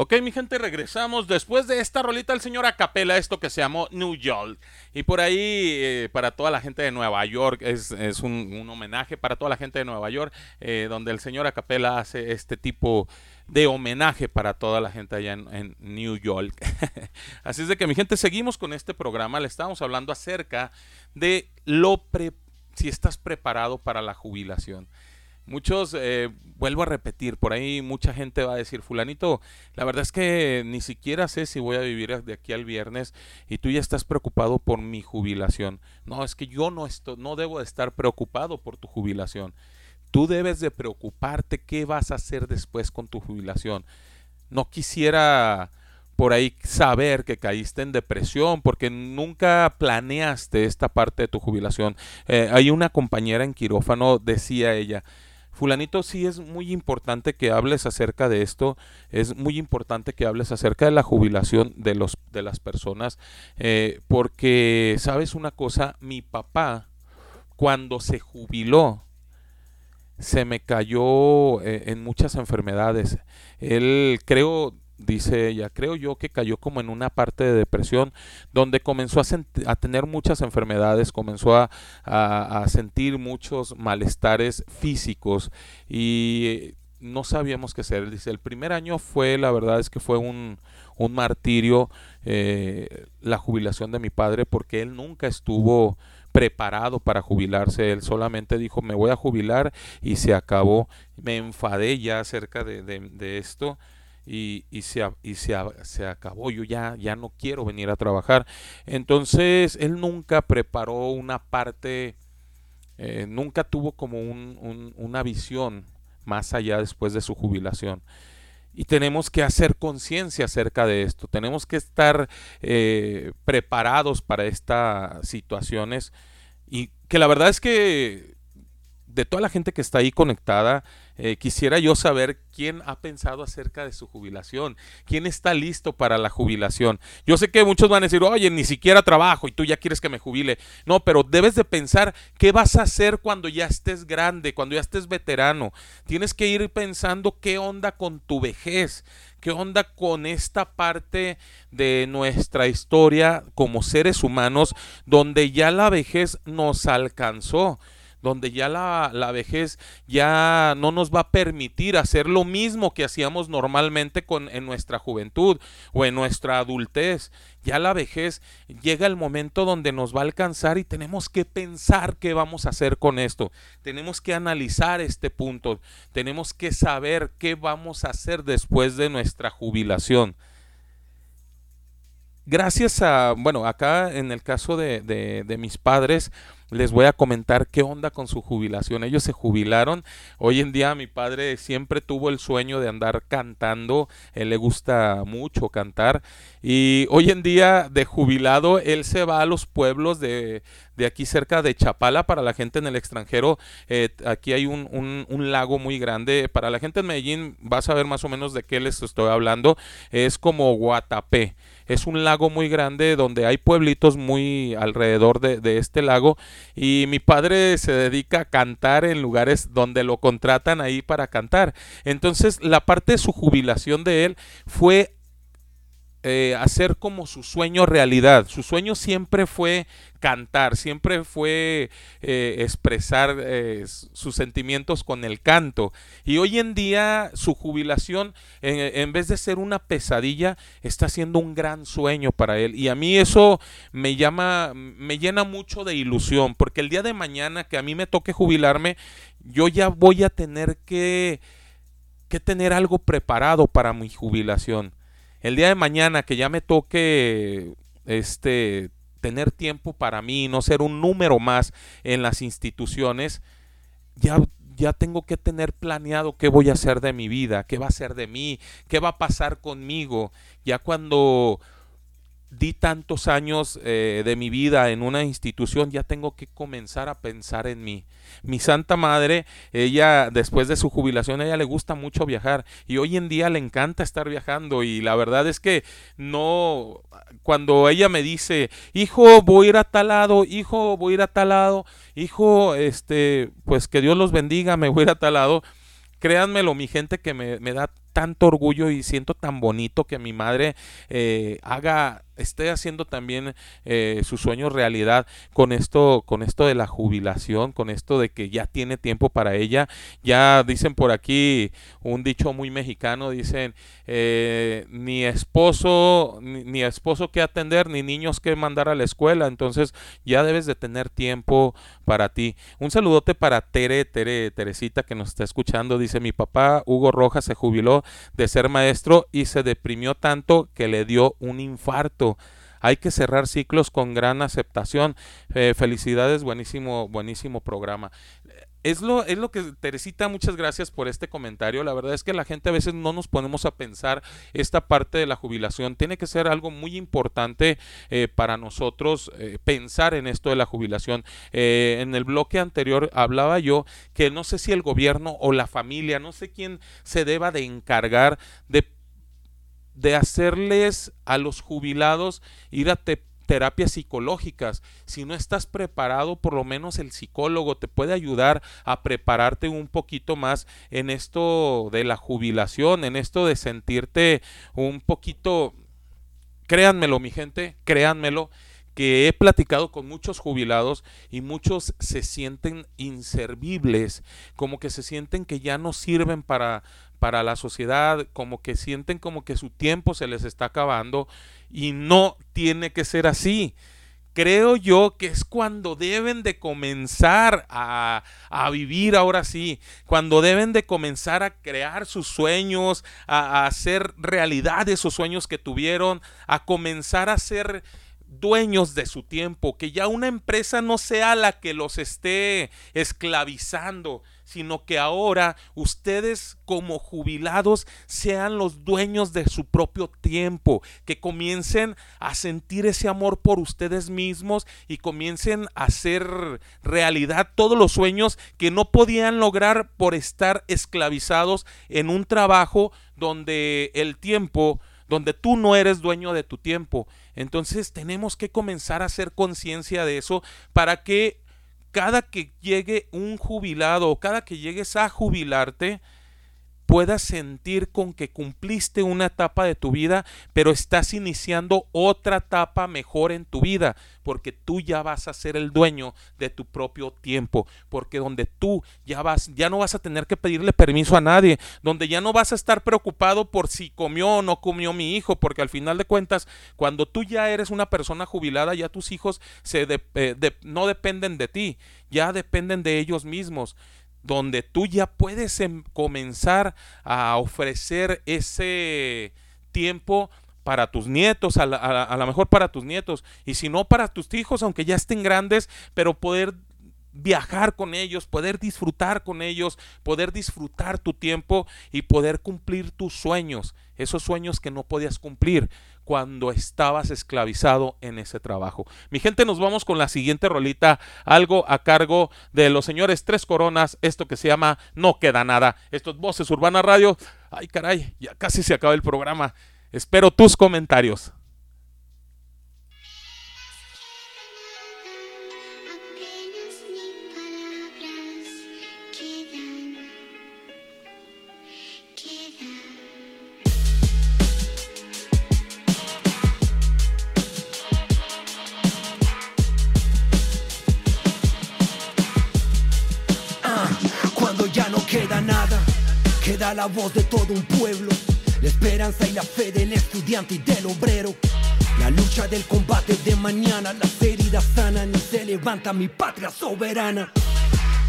Ok, mi gente, regresamos. Después de esta rolita, el señor Acapela, esto que se llamó New York. Y por ahí, eh, para toda la gente de Nueva York, es, es un, homenaje para toda la gente de Nueva York, eh, donde el señor Acapela hace este tipo de homenaje para toda la gente allá en, en New York. [laughs] Así es de que, mi gente, seguimos con este programa. Le estamos hablando acerca de lo pre si estás preparado para la jubilación. Muchos, eh, vuelvo a repetir, por ahí mucha gente va a decir, fulanito, la verdad es que ni siquiera sé si voy a vivir de aquí al viernes y tú ya estás preocupado por mi jubilación. No, es que yo no, estoy, no debo de estar preocupado por tu jubilación. Tú debes de preocuparte qué vas a hacer después con tu jubilación. No quisiera por ahí saber que caíste en depresión porque nunca planeaste esta parte de tu jubilación. Eh, hay una compañera en quirófano, decía ella, Fulanito, sí es muy importante que hables acerca de esto, es muy importante que hables acerca de la jubilación de, los, de las personas, eh, porque, ¿sabes una cosa? Mi papá, cuando se jubiló, se me cayó eh, en muchas enfermedades. Él, creo, dice ella, creo yo que cayó como en una parte de depresión donde comenzó a, tener muchas enfermedades, comenzó a, sentir muchos malestares físicos y no sabíamos qué hacer. Dice, el primer año fue, la verdad es que fue un, un martirio eh, la jubilación de mi padre porque él nunca estuvo preparado para jubilarse, él solamente dijo me voy a jubilar y se acabó. Me enfadé ya acerca de, de esto y, y, se, y se, se, acabó, yo ya, ya no quiero venir a trabajar. Entonces, él nunca preparó una parte, eh, nunca tuvo como un, un, una visión más allá después de su jubilación. Y tenemos que hacer conciencia acerca de esto, tenemos que estar eh, preparados para estas situaciones y que la verdad es que de toda la gente que está ahí conectada, eh, quisiera yo saber quién ha pensado acerca de su jubilación, quién está listo para la jubilación. Yo sé que muchos van a decir, oye, ni siquiera trabajo y tú ya quieres que me jubile. No, pero debes de pensar qué vas a hacer cuando ya estés grande, cuando ya estés veterano. Tienes que ir pensando qué onda con tu vejez, qué onda con esta parte de nuestra historia como seres humanos, donde ya la vejez nos alcanzó donde ya la, la, vejez ya no nos va a permitir hacer lo mismo que hacíamos normalmente con, en nuestra juventud o en nuestra adultez. Ya la vejez llega el momento donde nos va a alcanzar y tenemos que pensar qué vamos a hacer con esto. Tenemos que analizar este punto. Tenemos que saber qué vamos a hacer después de nuestra jubilación gracias a, bueno, acá en el caso de, de, de mis padres, les voy a comentar qué onda con su jubilación. Ellos se jubilaron. Hoy en día mi padre siempre tuvo el sueño de andar cantando. Él le gusta mucho cantar. Y hoy en día de jubilado, él se va a los pueblos de, de aquí cerca de Chapala para la gente en el extranjero. Eh, aquí hay un, un, un, lago muy grande. Para la gente en Medellín, vas a ver más o menos de qué les estoy hablando. Es como Guatapé es un lago muy grande donde hay pueblitos muy alrededor de, este lago y mi padre se dedica a cantar en lugares donde lo contratan ahí para cantar. Entonces la parte de su jubilación de él fue eh, hacer como su sueño realidad. Su sueño siempre fue cantar, siempre fue eh, expresar eh, sus sentimientos con el canto. Y hoy en día su jubilación, en, vez de ser una pesadilla, está siendo un gran sueño para él. Y a mí eso me llama, me llena mucho de ilusión, porque el día de mañana que a mí me toque jubilarme, yo ya voy a tener que, que tener algo preparado para mi jubilación. El día de mañana que ya me toque este tener tiempo para mí, no ser un número más en las instituciones, ya, ya tengo que tener planeado qué voy a hacer de mi vida, qué va a ser de mí, qué va a pasar conmigo. Ya cuando di tantos años eh, de mi vida en una institución, ya tengo que comenzar a pensar en mí. Mi Santa Madre, ella después de su jubilación, a ella le gusta mucho viajar y hoy en día le encanta estar viajando y la verdad es que no, cuando ella me dice, hijo, voy a ir a tal lado, hijo, voy a ir a tal lado, hijo, este, pues que Dios los bendiga, me voy a ir a tal lado, créanmelo, mi gente, que me, me da tanto orgullo y siento tan bonito que mi madre eh, haga esté haciendo también eh, su sueño realidad con esto con esto de la jubilación con esto de que ya tiene tiempo para ella. Ya dicen por aquí un dicho muy mexicano dicen eh, ni esposo ni, esposo que atender ni niños que mandar a la escuela entonces ya debes de tener tiempo para ti. Un saludote para Tere Tere Teresita que nos está escuchando. Dice mi papá Hugo Rojas se jubiló de ser maestro y se deprimió tanto que le dio un infarto. Hay que cerrar ciclos con gran aceptación. Eh, felicidades, buenísimo, buenísimo programa es lo, es lo que, Teresita, muchas gracias por este comentario. La verdad es que la gente a veces no nos ponemos a pensar esta parte de la jubilación. Tiene que ser algo muy importante eh, para nosotros eh, pensar en esto de la jubilación. En el bloque anterior hablaba yo que no sé si el gobierno o la familia, no sé quién se deba de encargar de de hacerles a los jubilados ir a, te, terapias psicológicas. Si no estás preparado, por lo menos el psicólogo te puede ayudar a prepararte un poquito más en esto de la jubilación, en esto de sentirte un poquito, créanmelo mi gente, créanmelo, que he platicado con muchos jubilados y muchos se sienten inservibles, como que se sienten que ya no sirven para, para la sociedad, como que sienten como que su tiempo se les está acabando y no tiene que ser así. Creo yo que es cuando deben de comenzar a, a vivir ahora sí, cuando deben de comenzar a crear sus sueños, a, hacer realidad esos sueños que tuvieron, a comenzar a ser dueños de su tiempo, que ya una empresa no sea la que los esté esclavizando, sino que ahora ustedes como jubilados sean los dueños de su propio tiempo, que comiencen a sentir ese amor por ustedes mismos y comiencen a hacer realidad todos los sueños que no podían lograr por estar esclavizados en un trabajo donde el tiempo, donde tú no eres dueño de tu tiempo. Entonces tenemos que comenzar a hacer conciencia de eso para que cada que llegue un jubilado o cada que llegues a jubilarte, puedas sentir con que cumpliste una etapa de tu vida, pero estás iniciando otra etapa mejor en tu vida, porque tú ya vas a ser el dueño de tu propio tiempo, porque donde tú ya vas, ya no vas a tener que pedirle permiso a nadie, donde ya no vas a estar preocupado por si comió o no comió mi hijo, porque al final de cuentas, cuando tú ya eres una persona jubilada, ya tus hijos eh, no dependen de ti, ya dependen de ellos mismos donde tú ya puedes em, comenzar a ofrecer ese tiempo para tus nietos, a, a la- a lo mejor para tus nietos, y si no para tus hijos, aunque ya estén grandes, pero poder viajar con ellos, poder disfrutar con ellos, poder disfrutar tu tiempo y poder cumplir tus sueños, esos sueños que no podías cumplir cuando estabas esclavizado en ese trabajo. Mi gente, nos vamos con la siguiente rolita, algo a cargo de los señores Tres Coronas, esto que se llama No Queda Nada. Esto es Voces Urbana Radio. Ay, caray, ya casi se acaba el programa. Espero tus comentarios. Queda la voz de todo un pueblo, la esperanza y la fe del estudiante y del obrero. La lucha del combate de mañana, las heridas sanan y se levanta mi patria soberana.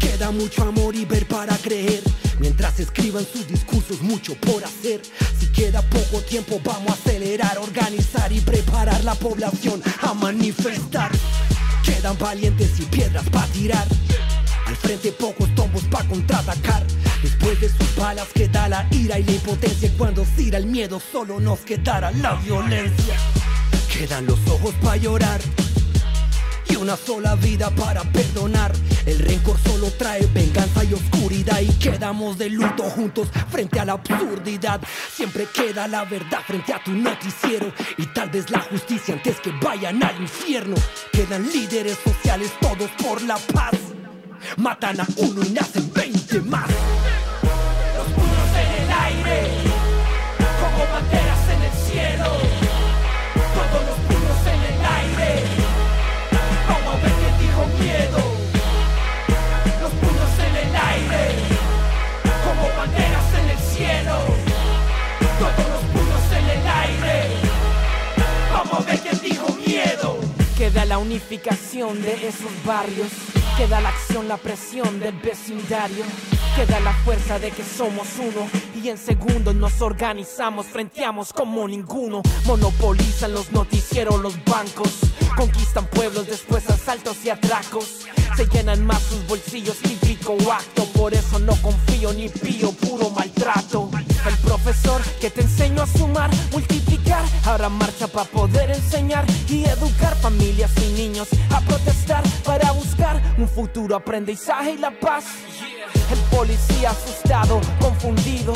Queda mucho amor y ver para creer. Mientras escriban sus discursos, mucho por hacer. Si queda poco tiempo, vamos a acelerar, organizar y preparar la población a manifestar. Quedan valientes y piedras para tirar. Al frente pocos tombos para contraatacar. Después de sus balas queda la ira y la impotencia. Cuando cira el miedo, solo nos quedará la violencia. Quedan los ojos para llorar y una sola vida para perdonar. El rencor solo trae venganza y oscuridad y quedamos de luto juntos frente a la absurdidad. Siempre queda la verdad frente a tu noticiero y tal vez la justicia antes que vayan al infierno. Quedan líderes sociales todos por la paz. Matan a uno y nacen 20 más. Queda la unificación de esos barrios. Queda la acción, la presión del vecindario. Queda la fuerza de que somos uno. Y en segundos nos organizamos, frenteamos como ninguno. Monopolizan los noticieros, los bancos. Conquistan pueblos, después asaltos y atracos. Se llenan más sus bolsillos, típico acto. Por eso no confío ni pío puro maltrato. El profesor que te enseñó a sumar, multiplicar, ahora marcha para poder enseñar y educar familias y niños a protestar para buscar un futuro aprendizaje y la paz. El policía asustado, confundido,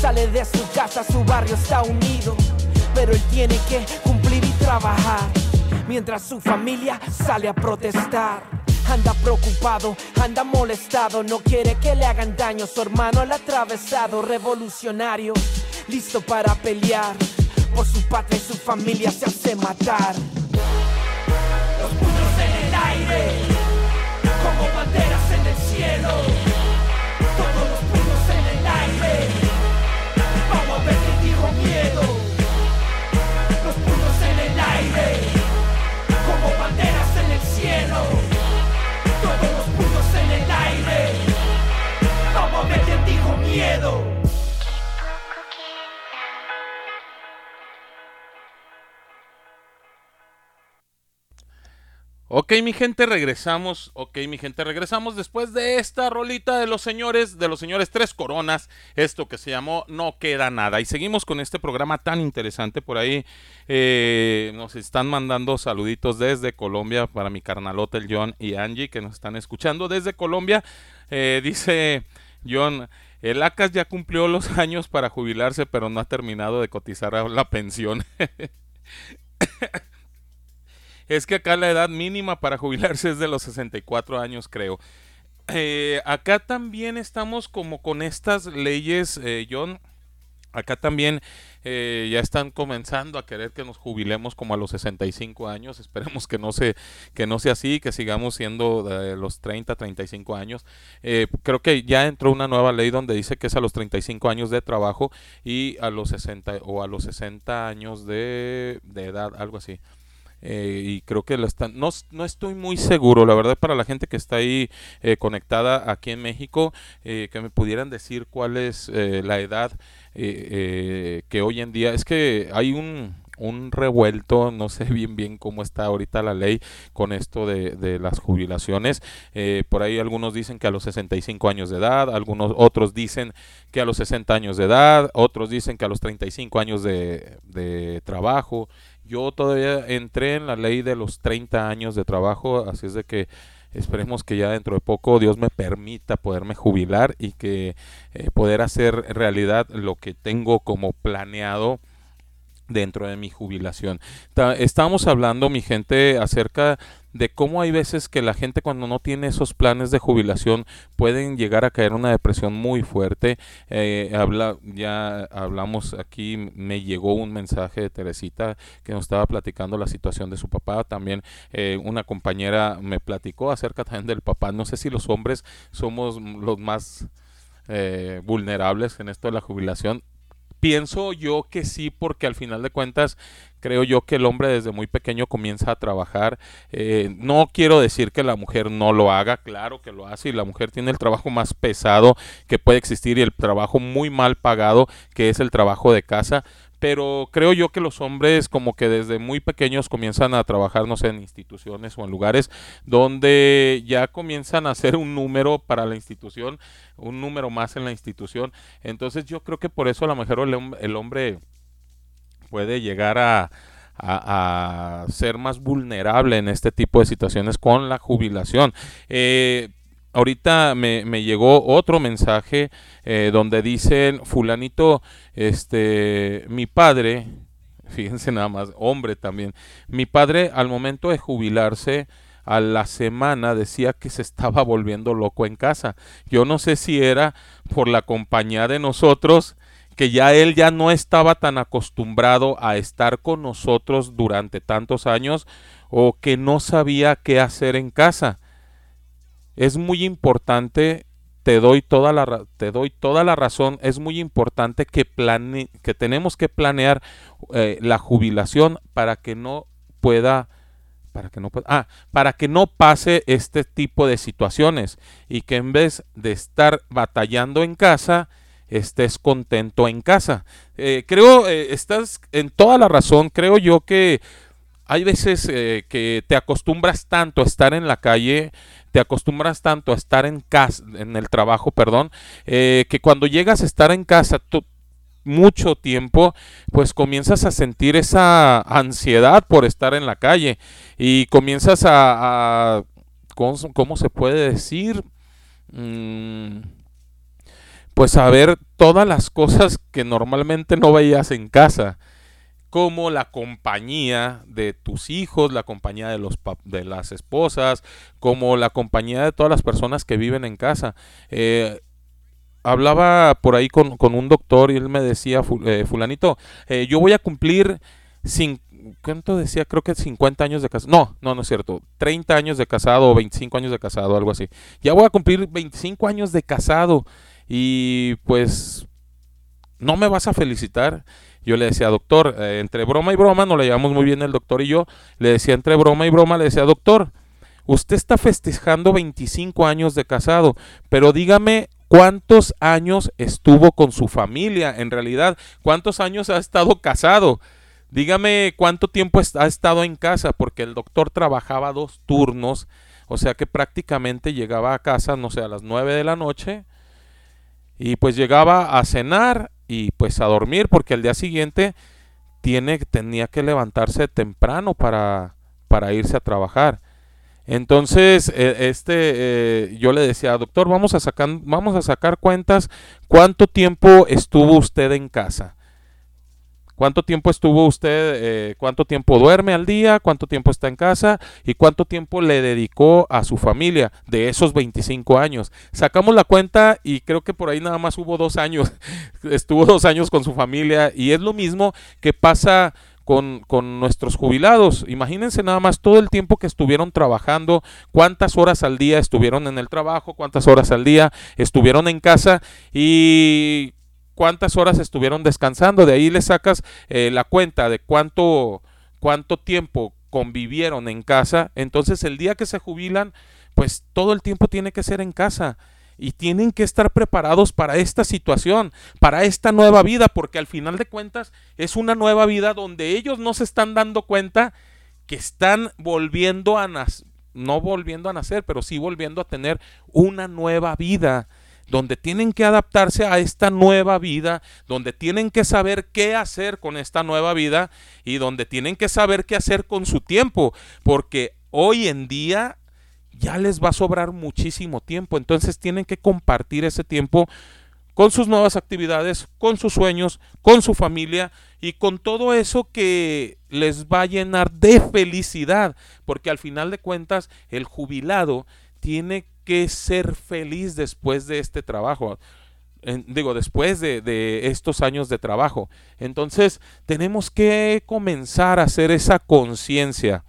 sale de su casa, su barrio está unido, pero él tiene que cumplir y trabajar, mientras su familia sale a protestar. Anda preocupado, anda molestado, no quiere que le hagan daño. Su hermano el atravesado, revolucionario, listo para pelear. Por su patria y su familia se hace matar. Los puños en el aire, como banderas en el cielo. Todos los puños en el aire. Vamos a ver quién dijo miedo. Los puños en el aire, como banderas en el cielo. Todos los puños en el aire. Vamos a ver quién dijo miedo. Ok, mi gente, regresamos. Ok, mi gente, regresamos después de esta rolita de los señores, de los señores Tres Coronas, esto que se llamó No Queda Nada. Y seguimos con este programa tan interesante. Por ahí eh, nos están mandando saluditos desde Colombia para mi carnalote, John y Angie, que nos están escuchando desde Colombia. Eh, dice John, el ACAS ya cumplió los años para jubilarse, pero no ha terminado de cotizar la pensión. [laughs] [coughs] Es que acá la edad mínima para jubilarse es de los 64 años, creo. Eh, acá también estamos como con estas leyes, eh, John. Acá también eh, ya están comenzando a querer que nos jubilemos como a los 65 años. [laughs] Esperemos que no, se, que no sea así, que sigamos siendo de los 30, 35 años. Eh, creo que ya entró una nueva ley donde dice que es a los 35 años de trabajo y a los 60 o a los 60 años de, de edad, algo así. Eh, y creo que lo están, no, no estoy muy seguro, la verdad, para la gente que está ahí eh, conectada aquí en México, eh, que me pudieran decir cuál es eh, la edad eh, eh, que hoy en día, es que hay un, un revuelto, no sé [laughs] bien bien cómo está ahorita la ley con esto de, de las jubilaciones. Eh, por ahí algunos dicen que a los 65 años de edad, algunos otros dicen que a los 60 años de edad, otros dicen que a los 35 años de, de trabajo. Yo todavía entré en la ley de los 30 años de trabajo, así es de que esperemos que ya dentro de poco Dios me permita poderme jubilar y que eh, poder hacer realidad lo que tengo como planeado dentro de mi jubilación. Estábamos hablando, mi gente, acerca de cómo hay veces que la gente cuando no tiene esos planes de jubilación pueden llegar a caer en una depresión muy fuerte. Eh, habla, ya hablamos aquí, me llegó un mensaje de Teresita que nos estaba platicando la situación de su papá. También eh, una compañera me platicó acerca también del papá. No sé si los hombres somos los más eh, vulnerables en esto de la jubilación. Pienso yo que sí, porque al final de cuentas creo yo que el hombre desde muy pequeño comienza a trabajar. Eh, no quiero decir que la mujer no lo haga, claro que lo hace y la mujer tiene el trabajo más pesado que puede existir y el trabajo muy mal pagado que es el trabajo de casa. Pero creo yo que los hombres como que desde muy pequeños comienzan a trabajar, no sé, en instituciones o en lugares donde ya comienzan a ser un número para la institución, un número más en la institución. Entonces yo creo que por eso a lo mejor el, hom- el hombre puede llegar a, a- a ser más vulnerable en este tipo de situaciones con la jubilación. Eh, ahorita me, me llegó otro mensaje eh, donde dicen, fulanito, este, mi padre, [laughs] fíjense nada más, hombre también, mi padre al momento de jubilarse, a la semana decía que se estaba volviendo loco en casa. Yo no sé si era por la compañía de nosotros, que ya él ya no estaba tan acostumbrado a estar con nosotros durante tantos años o que no sabía qué hacer en casa. Es muy importante, te doy toda la, te doy toda la razón, es muy importante que, plane, que tenemos que planear eh, la jubilación para que no pueda para que no ah, para que no pase este tipo de situaciones y que en vez de estar batallando en casa estés contento en casa. Eh, creo, eh, estás en toda la razón, creo yo que hay veces eh, que te acostumbras tanto a estar en la calle, te acostumbras tanto a estar en casa, en el trabajo, perdón, eh, que cuando llegas a estar en casa tú- mucho tiempo, pues comienzas a sentir esa ansiedad por estar en la calle y comienzas a, a- ¿cómo, se puede decir? Mm, pues a ver todas las cosas que normalmente no veías en casa, como la compañía de tus hijos, la compañía de, los de las esposas, como la compañía de todas las personas que viven en casa. Eh, hablaba por ahí con, un doctor y él me decía, "Fu- eh, fulanito, eh, yo voy a cumplir, cin- ¿cuánto decía? Creo que 50 años de casado. No, no, no es cierto. 30 años de casado o 25 años de casado, algo así. Ya voy a cumplir 25 años de casado y pues no me vas a felicitar. Yo le decía, doctor, eh, entre broma y broma, nos la llevamos muy bien el doctor y yo. Le decía, entre broma y broma, le decía, doctor, usted está festejando 25 años de casado, pero dígame cuántos años estuvo con su familia, en realidad, cuántos años ha estado casado. Dígame cuánto tiempo ha estado en casa, porque el doctor trabajaba dos turnos, o sea que prácticamente llegaba a casa, no sé, a las 9 de la noche, y pues llegaba a cenar y pues a dormir, porque al día siguiente tiene, tenía que levantarse temprano para, para irse a trabajar. Entonces, eh, este, eh, yo le decía, doctor, vamos a sacar, vamos a sacar cuentas, ¿cuánto tiempo estuvo usted en casa? ¿Cuánto tiempo estuvo usted, eh, cuánto tiempo duerme al día, cuánto tiempo está en casa y cuánto tiempo le dedicó a su familia de esos 25 años? Sacamos la cuenta y creo que por ahí nada más hubo dos años, [laughs] estuvo dos años con su familia y es lo mismo que pasa con, con nuestros jubilados. Imagínense nada más todo el tiempo que estuvieron trabajando, cuántas horas al día estuvieron en el trabajo, cuántas horas al día estuvieron en casa y cuántas horas estuvieron descansando. De ahí le sacas eh, la cuenta de cuánto, cuánto tiempo convivieron en casa. Entonces el día que se jubilan, pues todo el tiempo tiene que ser en casa. y tienen que estar preparados para esta situación, para esta nueva vida, porque al final de cuentas es una nueva vida donde ellos no se están dando cuenta que están volviendo a nacer, no volviendo a nacer, pero sí volviendo a tener una nueva vida, donde tienen que adaptarse a esta nueva vida, donde tienen que saber qué hacer con esta nueva vida y donde tienen que saber qué hacer con su tiempo, porque hoy en día ya les va a sobrar muchísimo tiempo, entonces tienen que compartir ese tiempo con sus nuevas actividades, con sus sueños, con su familia y con todo eso que les va a llenar de felicidad, porque al final de cuentas el jubilado tiene ser feliz después de este trabajo. Digo, después de, estos años de trabajo. Entonces, tenemos que comenzar a hacer esa conciencia.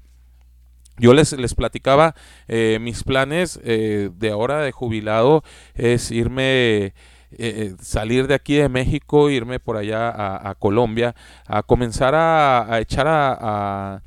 Yo les, les platicaba eh, mis planes eh, de ahora de jubilado es irme eh, salir de aquí de México, irme por allá a, Colombia, a comenzar a, echar a,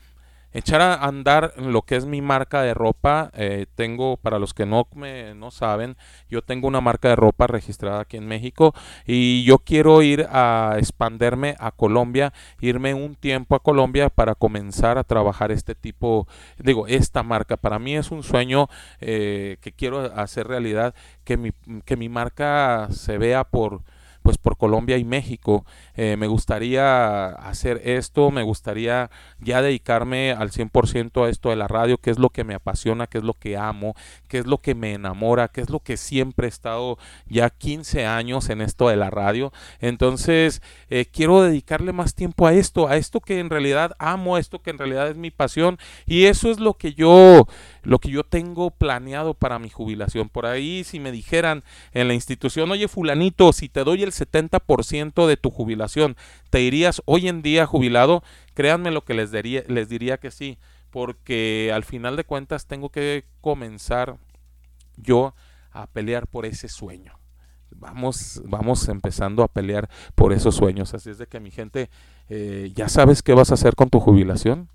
echar a andar lo que es mi marca de ropa. Eh, tengo, para los que no me no saben, yo tengo una marca de ropa registrada aquí en México y yo quiero ir a expanderme a Colombia, irme un tiempo a Colombia para comenzar a trabajar este tipo, digo, esta marca. Para mí es un sueño eh, que quiero hacer realidad, que mi, que mi marca se vea por pues por Colombia y México. Eh, me gustaría hacer esto, me gustaría ya dedicarme al 100% a esto de la radio, que es lo que me apasiona, que es lo que amo, que es lo que me enamora, que es lo que siempre he estado ya 15 años en esto de la radio. Entonces, eh, quiero dedicarle más tiempo a esto, a esto que en realidad amo, a esto que en realidad es mi pasión y eso es lo que yo lo que yo tengo planeado para mi jubilación. Por ahí si me dijeran en la institución, "Oye, fulanito, si te doy el 70% de tu jubilación, ¿te irías hoy en día jubilado? Créanme lo que les diría, les diría que sí, porque al final de cuentas tengo que comenzar yo a pelear por ese sueño. Vamos, vamos empezando a pelear por esos sueños. Así es de que mi gente, eh, ¿ya sabes qué vas a hacer con tu jubilación?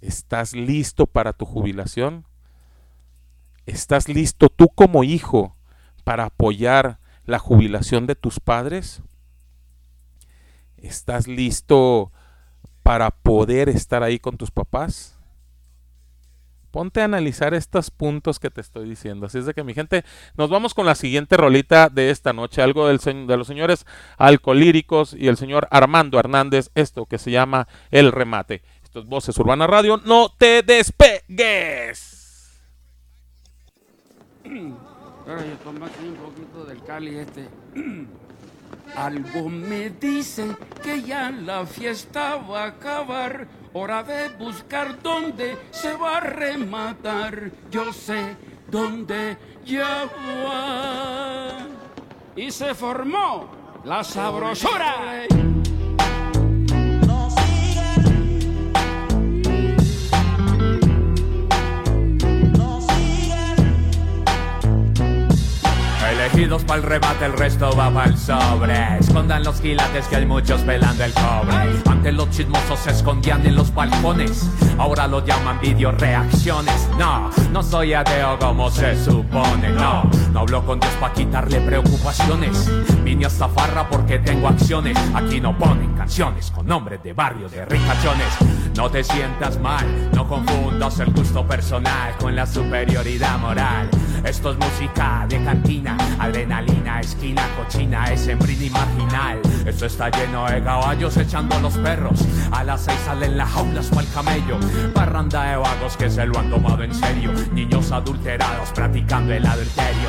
¿Estás listo para tu jubilación? ¿Estás listo tú como hijo para apoyar la jubilación de tus padres? ¿Estás listo para poder estar ahí con tus papás? Ponte a analizar estos puntos que te estoy diciendo. Así es de que mi gente, nos vamos con la siguiente rolita de esta noche, algo del, de los señores alcolíricos y el señor Armando Hernández, esto que se llama El Remate. Esto es Voces Urbana Radio, no te despegues. [clears throat] Ay, toma aquí un poquito del cali este. [clears throat] Algo me dice que ya la fiesta va a acabar. Hora de buscar dónde se va a rematar. Yo sé dónde ya va. Y se formó la sabrosura. Elegidos para el remate, el resto va para el sobre. Escondan los quilates que hay muchos pelando el cobre. Antes los chismosos se escondían en los balcones. Ahora lo llaman video reacciones. No, no soy ateo como se supone. No, no hablo con Dios para quitarle preocupaciones. Vine a zafarra porque tengo acciones. Aquí no ponen canciones con nombres de barrio de ricachones. No te sientas mal, no confundas el gusto personal con la superioridad moral. Esto es música de cantina, adrenalina, esquina, cochina, es y marginal. Esto está lleno de caballos echando los perros. A las seis salen las jaulas para el camello. Parranda de vagos que se lo han tomado en serio. Niños adulterados practicando el adulterio.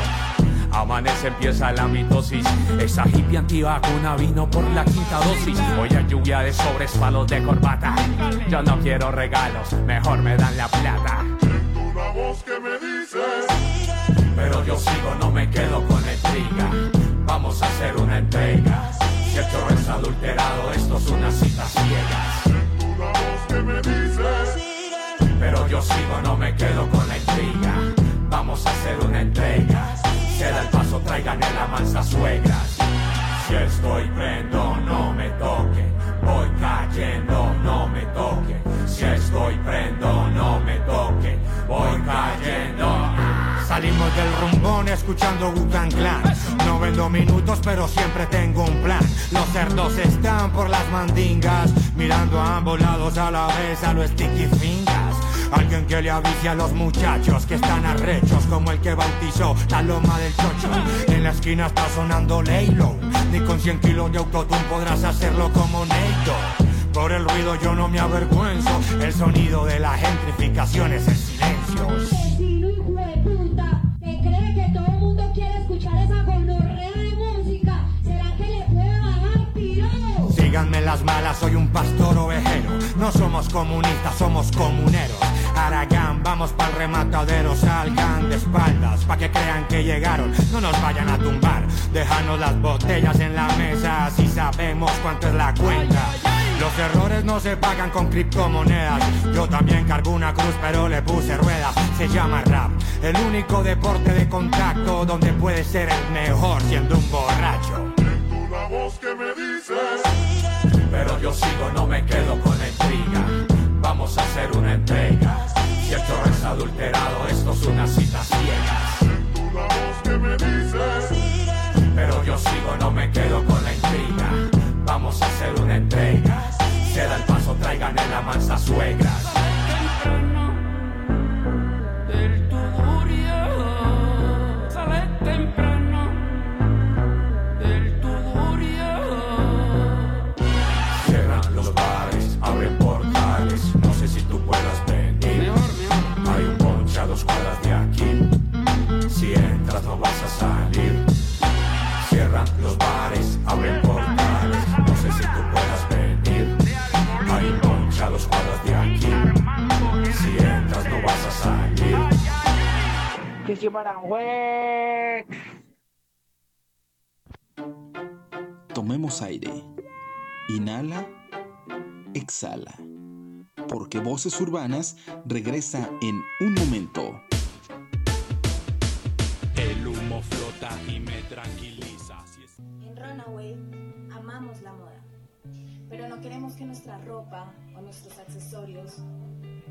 Amanece, empieza la mitosis. Esa hippie antivacuna vino por la quinta dosis. Hoy hay lluvia de sobres, palos de corbata. Yo no quiero regalos, mejor me dan la plata. Una voz que me dice. Pero yo sigo, no me quedo con la intriga. Vamos a hacer una entrega. Si el chorro es adulterado, esto es una cita ciega. Una voz que me dice. Pero yo sigo, no me quedo con la intriga. Vamos a hacer una entrega. Se da el paso, traigan en la mansa suegras. Si estoy prendo, no me toquen. Voy cayendo, no me toquen. Si estoy prendo, no me toquen. Voy cayendo. Salimos Salimos del rumbón escuchando Wutan Clan. No vendo minutos, pero siempre tengo un plan. Los cerdos están por las mandingas, mirando a ambos lados a la vez a los sticky fingers. Alguien que le avise a los muchachos que están arrechos como el que bautizó la loma del chocho. En la esquina está sonando Laylo, ni con 100 kilos de autotune podrás hacerlo como Neito. Por el ruido yo no me avergüenzo, el sonido de la gentrificación es el silencio. Síganme las malas, soy un pastor ovejero. No somos comunistas, somos comuneros. Aragán, vamos pa'l rematadero, salgan de espaldas, pa' que crean que llegaron, no nos vayan a tumbar. Déjanos las botellas en la mesa, así sabemos cuánto es la cuenta. Los errores no se pagan con criptomonedas. Yo también cargo una cruz, pero le puse ruedas. Se llama rap, el único deporte de contacto donde puedes ser el mejor siendo un borracho. Una voz que me dice Pero yo sigo, no me quedo con la intriga. Vamos a hacer una entrega. Si el chorro es adulterado, esto es una cita ciega. Pero yo sigo, no me quedo con la intriga. Vamos a hacer una entrega. Se da el paso, traigan en la mansa suegras. Para güey. Tomemos aire. Inhala. Exhala. Porque Voces Urbanas regresa en un momento. El humo flota y me tranquiliza. En Runaway amamos la moda, pero no queremos que nuestra ropa o nuestros accesorios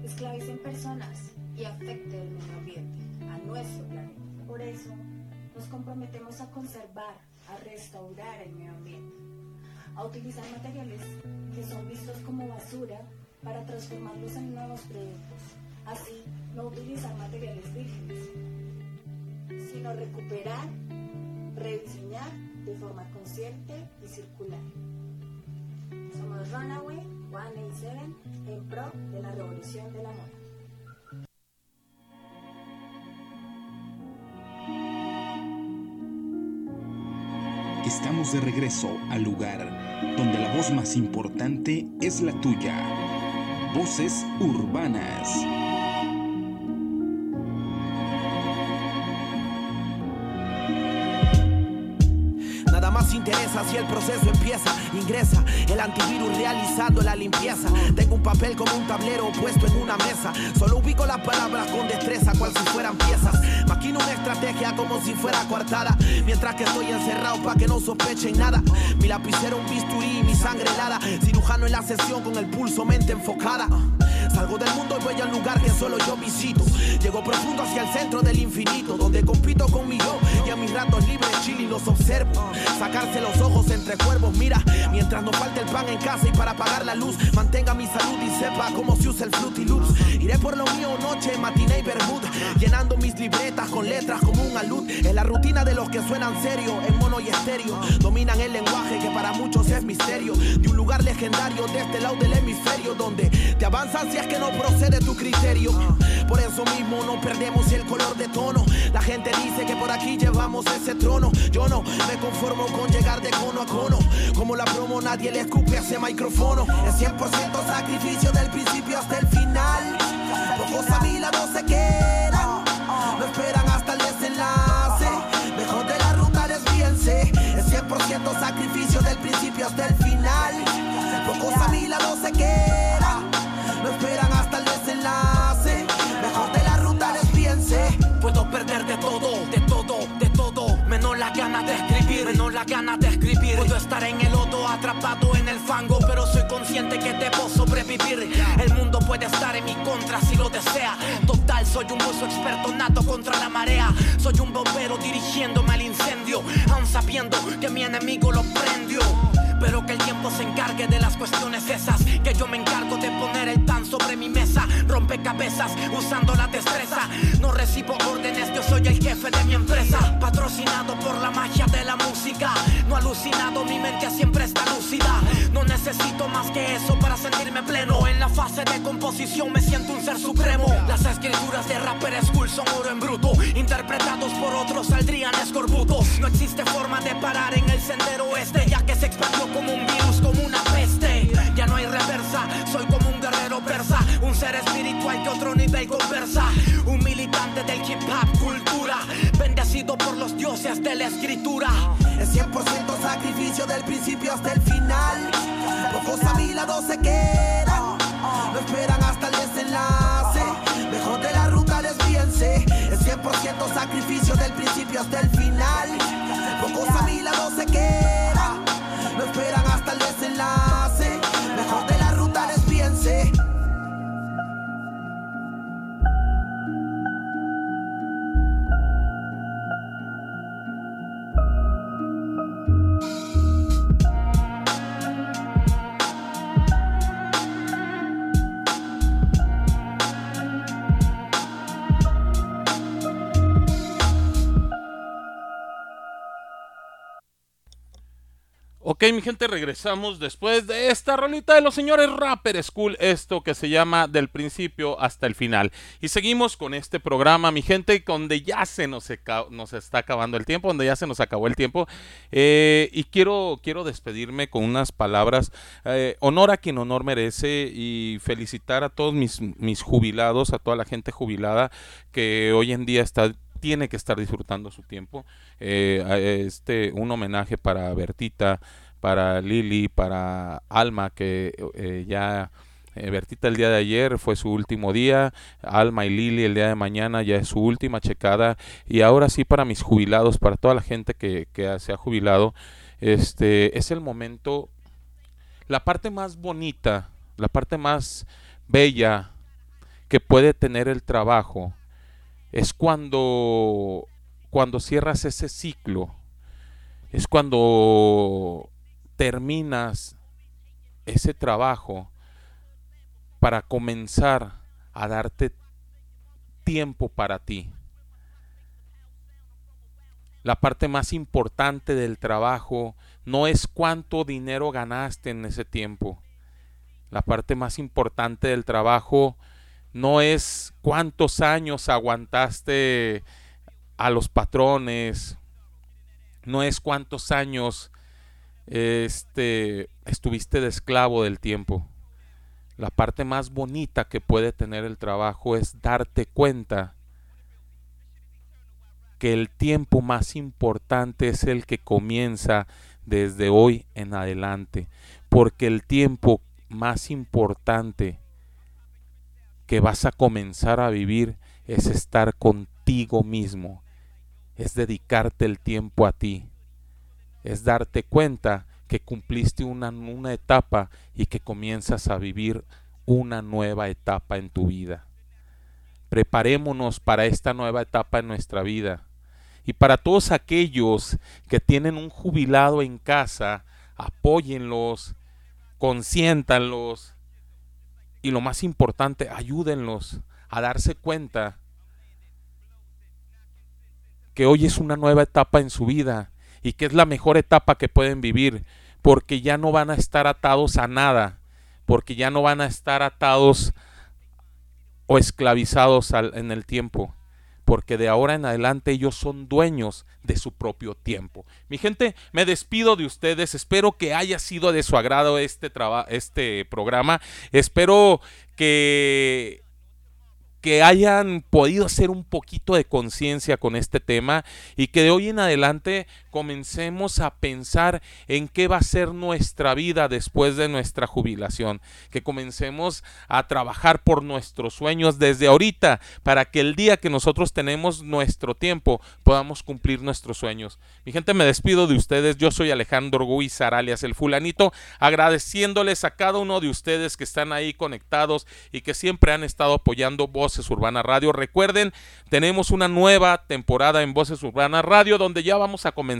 esclavicen personas y afecte el medio ambiente, a nuestro planeta. Por eso nos comprometemos a conservar, a restaurar el medio ambiente, a utilizar materiales que son vistos como basura para transformarlos en nuevos productos. Así, no utilizar materiales vírgenes, sino recuperar, rediseñar de forma consciente y circular. Somos Runaway 187 en pro de la revolución de la moda. Estamos de regreso al lugar donde la voz más importante es la tuya. Voces urbanas. Interesa si el proceso empieza. Ingresa el antivirus realizando la limpieza. Tengo un papel como un tablero puesto en una mesa. Solo ubico las palabras con destreza, cual si fueran piezas. Maquino una estrategia como si fuera coartada. Mientras que estoy encerrado para que no sospechen nada. Mi lapicero, un bisturí, mi sangre helada. Cirujano en la sesión con el pulso, mente enfocada. Salgo del mundo y voy al lugar que solo yo visito. Llego profundo hacia el centro del infinito, donde compito con mi yo y a mis ratos libres chill y los observo. Sacarse los ojos entre cuervos, mira, mientras no falte el pan en casa y para apagar la luz, mantenga mi salud y sepa cómo se usa el Fruity Loops. Iré por lo mío noche, matiné y bermud, llenando mis libretas con letras como un alud. Es la rutina de los que suenan serio, en mono y estéreo. Dominan el lenguaje que para muchos es misterio. De un lugar legendario de este lado del hemisferio, donde te avanzan si es que no procede tu criterio. Por eso mismo no perdemos el color de tono. La gente dice que por aquí llevamos ese trono. Yo no me conformo con llegar de cono a cono. Como la promo, nadie le escupe a ese micrófono. Es 100% sacrificio del principio hasta el final. Pocos a mi lado se quedan. No esperan hasta el desenlace. Mejor de la ruta desvíense. Es 100% sacrificio del principio hasta el final. El mundo puede estar en mi contra si lo desea. Total, soy un buzo experto nato contra la marea. Soy un bombero dirigiéndome al incendio, aun sabiendo que mi enemigo lo prendió. Pero que el tiempo se encargue de las cuestiones esas. Que yo me encargo de poner el pan sobre mi mesa. Rompecabezas usando la destreza. No recibo órdenes, yo soy el jefe de mi empresa. Patrocinado por la magia de la música. Alucinado, mi mente siempre está lúcida. No necesito más que eso para sentirme pleno. En la fase de composición me siento un ser supremo. Las escrituras de rapper school son oro en bruto. Interpretados por otros saldrían escorbutos. No existe forma de parar en el sendero este, ya que se expandió como un virus, como una peste. Ya no hay reversa, soy como un guerrero persa. Un ser espiritual que otro nivel conversa. Un militante del hip hop cultura. Bendecido por los dioses de la escritura. Es 100% sacrificio del principio hasta el final. Pocos a mi lado se quedan, no esperan hasta el desenlace. Mejor de la ruta desvíense. Es 100% sacrificio del principio hasta el final. Pocos a mi lado se quedan, Ok, mi gente, regresamos después de esta rolita de los señores Rapper School, esto que se llama del principio hasta el final. Y seguimos con este programa, mi gente, donde ya se nos, nos está acabando el tiempo, donde ya se nos acabó el tiempo. Eh, y quiero, quiero despedirme con unas palabras. eh, honor a quien honor merece y felicitar a todos mis, mis jubilados, a toda la gente jubilada que hoy en día está tiene que estar disfrutando su tiempo. Eh, este, un homenaje para Bertita, para Lili, para Alma, que eh, ya eh, Bertita el día de ayer fue su último día, Alma y Lili el día de mañana ya es su última checada. Y ahora sí para mis jubilados, para toda la gente que, que se ha jubilado, este es el momento, la parte más bonita, la parte más bella que puede tener el trabajo es cuando cuando cierras ese ciclo es cuando terminas ese trabajo para comenzar a darte tiempo para ti. La parte más importante del trabajo no es cuánto dinero ganaste en ese tiempo. La parte más importante del trabajo no es cuántos años aguantaste a los patrones, no es cuántos años este estuviste de esclavo del tiempo. La parte más bonita que puede tener el trabajo es darte cuenta que el tiempo más importante es el que comienza desde hoy en adelante, porque el tiempo más importante que vas a comenzar a vivir es estar contigo mismo, es dedicarte el tiempo a ti, es darte cuenta que cumpliste una, una etapa y que comienzas a vivir una nueva etapa en tu vida. Preparémonos para esta nueva etapa en nuestra vida. Y para todos aquellos que tienen un jubilado en casa, apóyenlos, consiéntanlos y lo más importante, ayúdenlos a darse cuenta que hoy es una nueva etapa en su vida y que es la mejor etapa que pueden vivir porque ya no van a estar atados a nada, porque ya no van a estar atados o esclavizados al- en el tiempo, porque de ahora en adelante ellos son dueños de su propio tiempo. Mi gente, me despido de ustedes, espero que haya sido de su agrado este, este programa, espero que que hayan podido hacer un poquito de conciencia con este tema y que de hoy en adelante comencemos a pensar en qué va a ser nuestra vida después de nuestra jubilación, que comencemos a trabajar por nuestros sueños desde ahorita para que el día que nosotros tenemos nuestro tiempo podamos cumplir nuestros sueños. Mi gente, me despido de ustedes. Yo soy Alejandro Guizar, alias el fulanito, agradeciéndoles a cada uno de ustedes que están ahí conectados y que siempre han estado apoyando Voces Urbana Radio. Recuerden, tenemos una nueva temporada en Voces Urbana Radio donde ya vamos a comenzar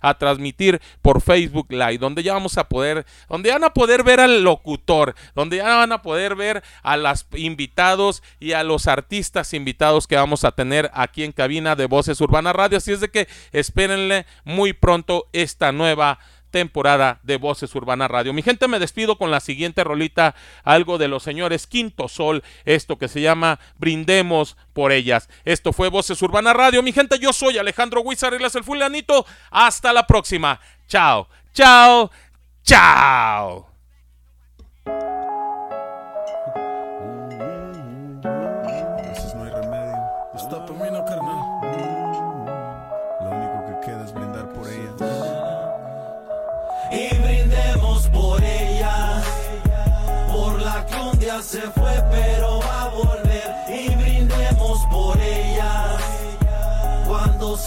a transmitir por Facebook Live, donde ya vamos a poder, donde van a poder ver al locutor, donde ya van a poder ver a los invitados y a los artistas invitados que vamos a tener aquí en cabina de Voces Urbana Radio. Así es de que espérenle muy pronto esta nueva temporada de Voces Urbana Radio. Mi gente, me despido con la siguiente rolita, algo de los señores Quinto Sol, esto que se llama Brindemos por ellas. Esto fue Voces Urbana Radio. Mi gente, yo soy Alejandro Huizar, el fulanito. Hasta la próxima. Chao, chao, chao.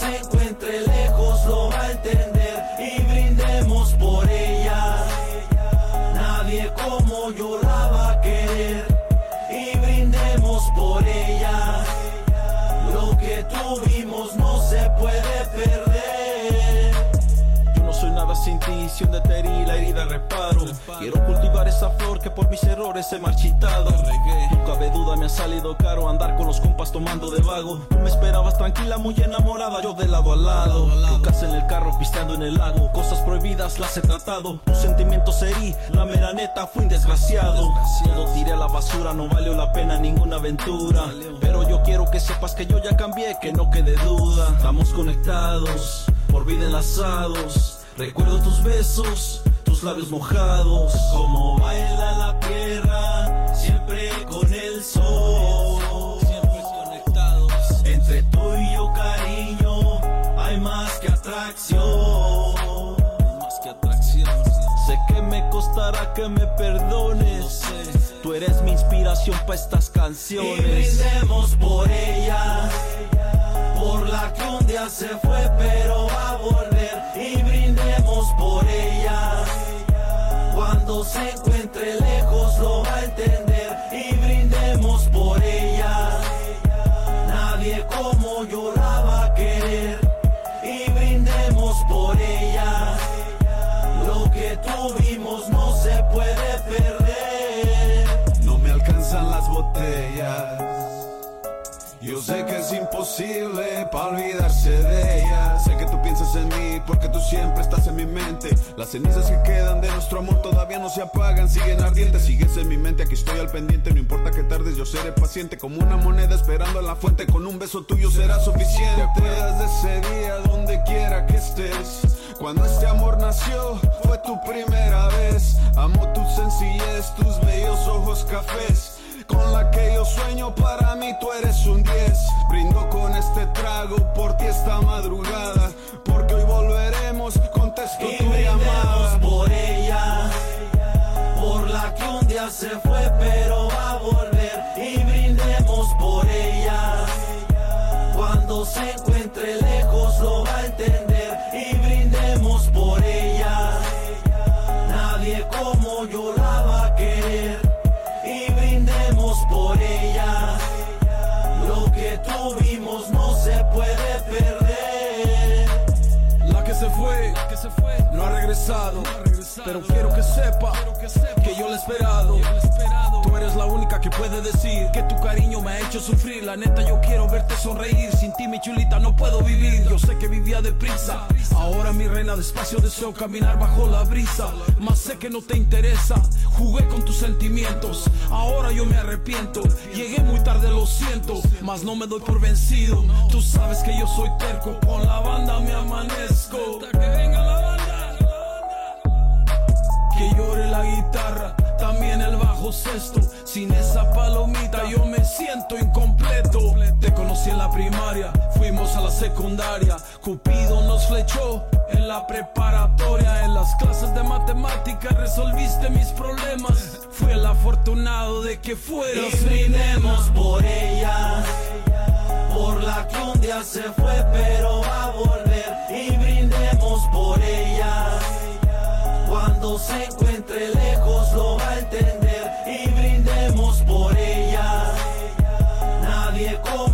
Cuando si de la herida reparo. Quiero cultivar esa flor que por mis errores he marchitado. No cabe duda, me ha salido caro andar con los compas tomando de vago. Tú me esperabas tranquila, muy enamorada, yo de lado a lado. casa en el carro, pisteando en el lago. Cosas prohibidas las he tratado. Tus sentimientos herí, la mera neta fui un desgraciado. Todo tiré a la basura, no valió la pena ninguna aventura. Pero yo quiero que sepas que yo ya cambié, que no quede duda. Estamos conectados, por vida enlazados. Recuerdo tus besos, tus labios mojados, como baila la tierra, siempre con el sol. Siempre conectados. Entre tú y yo, cariño, hay más que atracción. Más que atracción. Sé que me costará que me perdones. Tú eres mi inspiración para estas canciones. Y brindemos por ella, por la que un día se fue, pero va a volver. Y por ella. Cuando se encuentre lejos lo va a entender y brindemos por ella. Nadie como yo siempre estás en mi mente. Las cenizas que quedan de nuestro amor todavía no se apagan, siguen ardientes. Sigues en mi mente, aquí estoy al pendiente. No importa que tardes, yo seré paciente. Como una moneda esperando en la fuente, con un beso tuyo será suficiente. Te acuerdas de ese día donde quiera que estés. Cuando este amor nació, fue tu primera vez. Amo tu sencillez, tus bellos ojos cafés con la que yo sueño, para mí tú eres un 10. Brindo con este trago por ti esta madrugada, porque hoy y tu por ella, por la que un día se fue, pero va a volver. Y brindemos por ella, cuando se encuentre lejos Pero quiero que sepa que yo la he esperado. Tú eres la única que puede decir que tu cariño me ha hecho sufrir. La neta, yo quiero verte sonreír. Sin ti, mi chulita, no puedo vivir. Yo sé que vivía deprisa. Ahora, mi reina, despacio deseo caminar bajo la brisa. Mas sé que no te interesa. Jugué con tus sentimientos. Ahora yo me arrepiento. Llegué muy tarde, lo siento. Mas no me doy por vencido. Tú sabes que yo soy terco. Con la banda me amanezco. La guitarra, también el bajo sexto. Sin esa palomita yo me siento incompleto. Te conocí en la primaria, fuimos a la secundaria. Cupido nos flechó en la preparatoria, en las clases de matemática resolviste mis problemas. Fui el afortunado de que fueras. Y brindemos por ella, por la que un día se fue pero va a volver. Y brindemos por ella, cuando se encuentre lejos lo va a entender. Y brindemos por ella, nadie como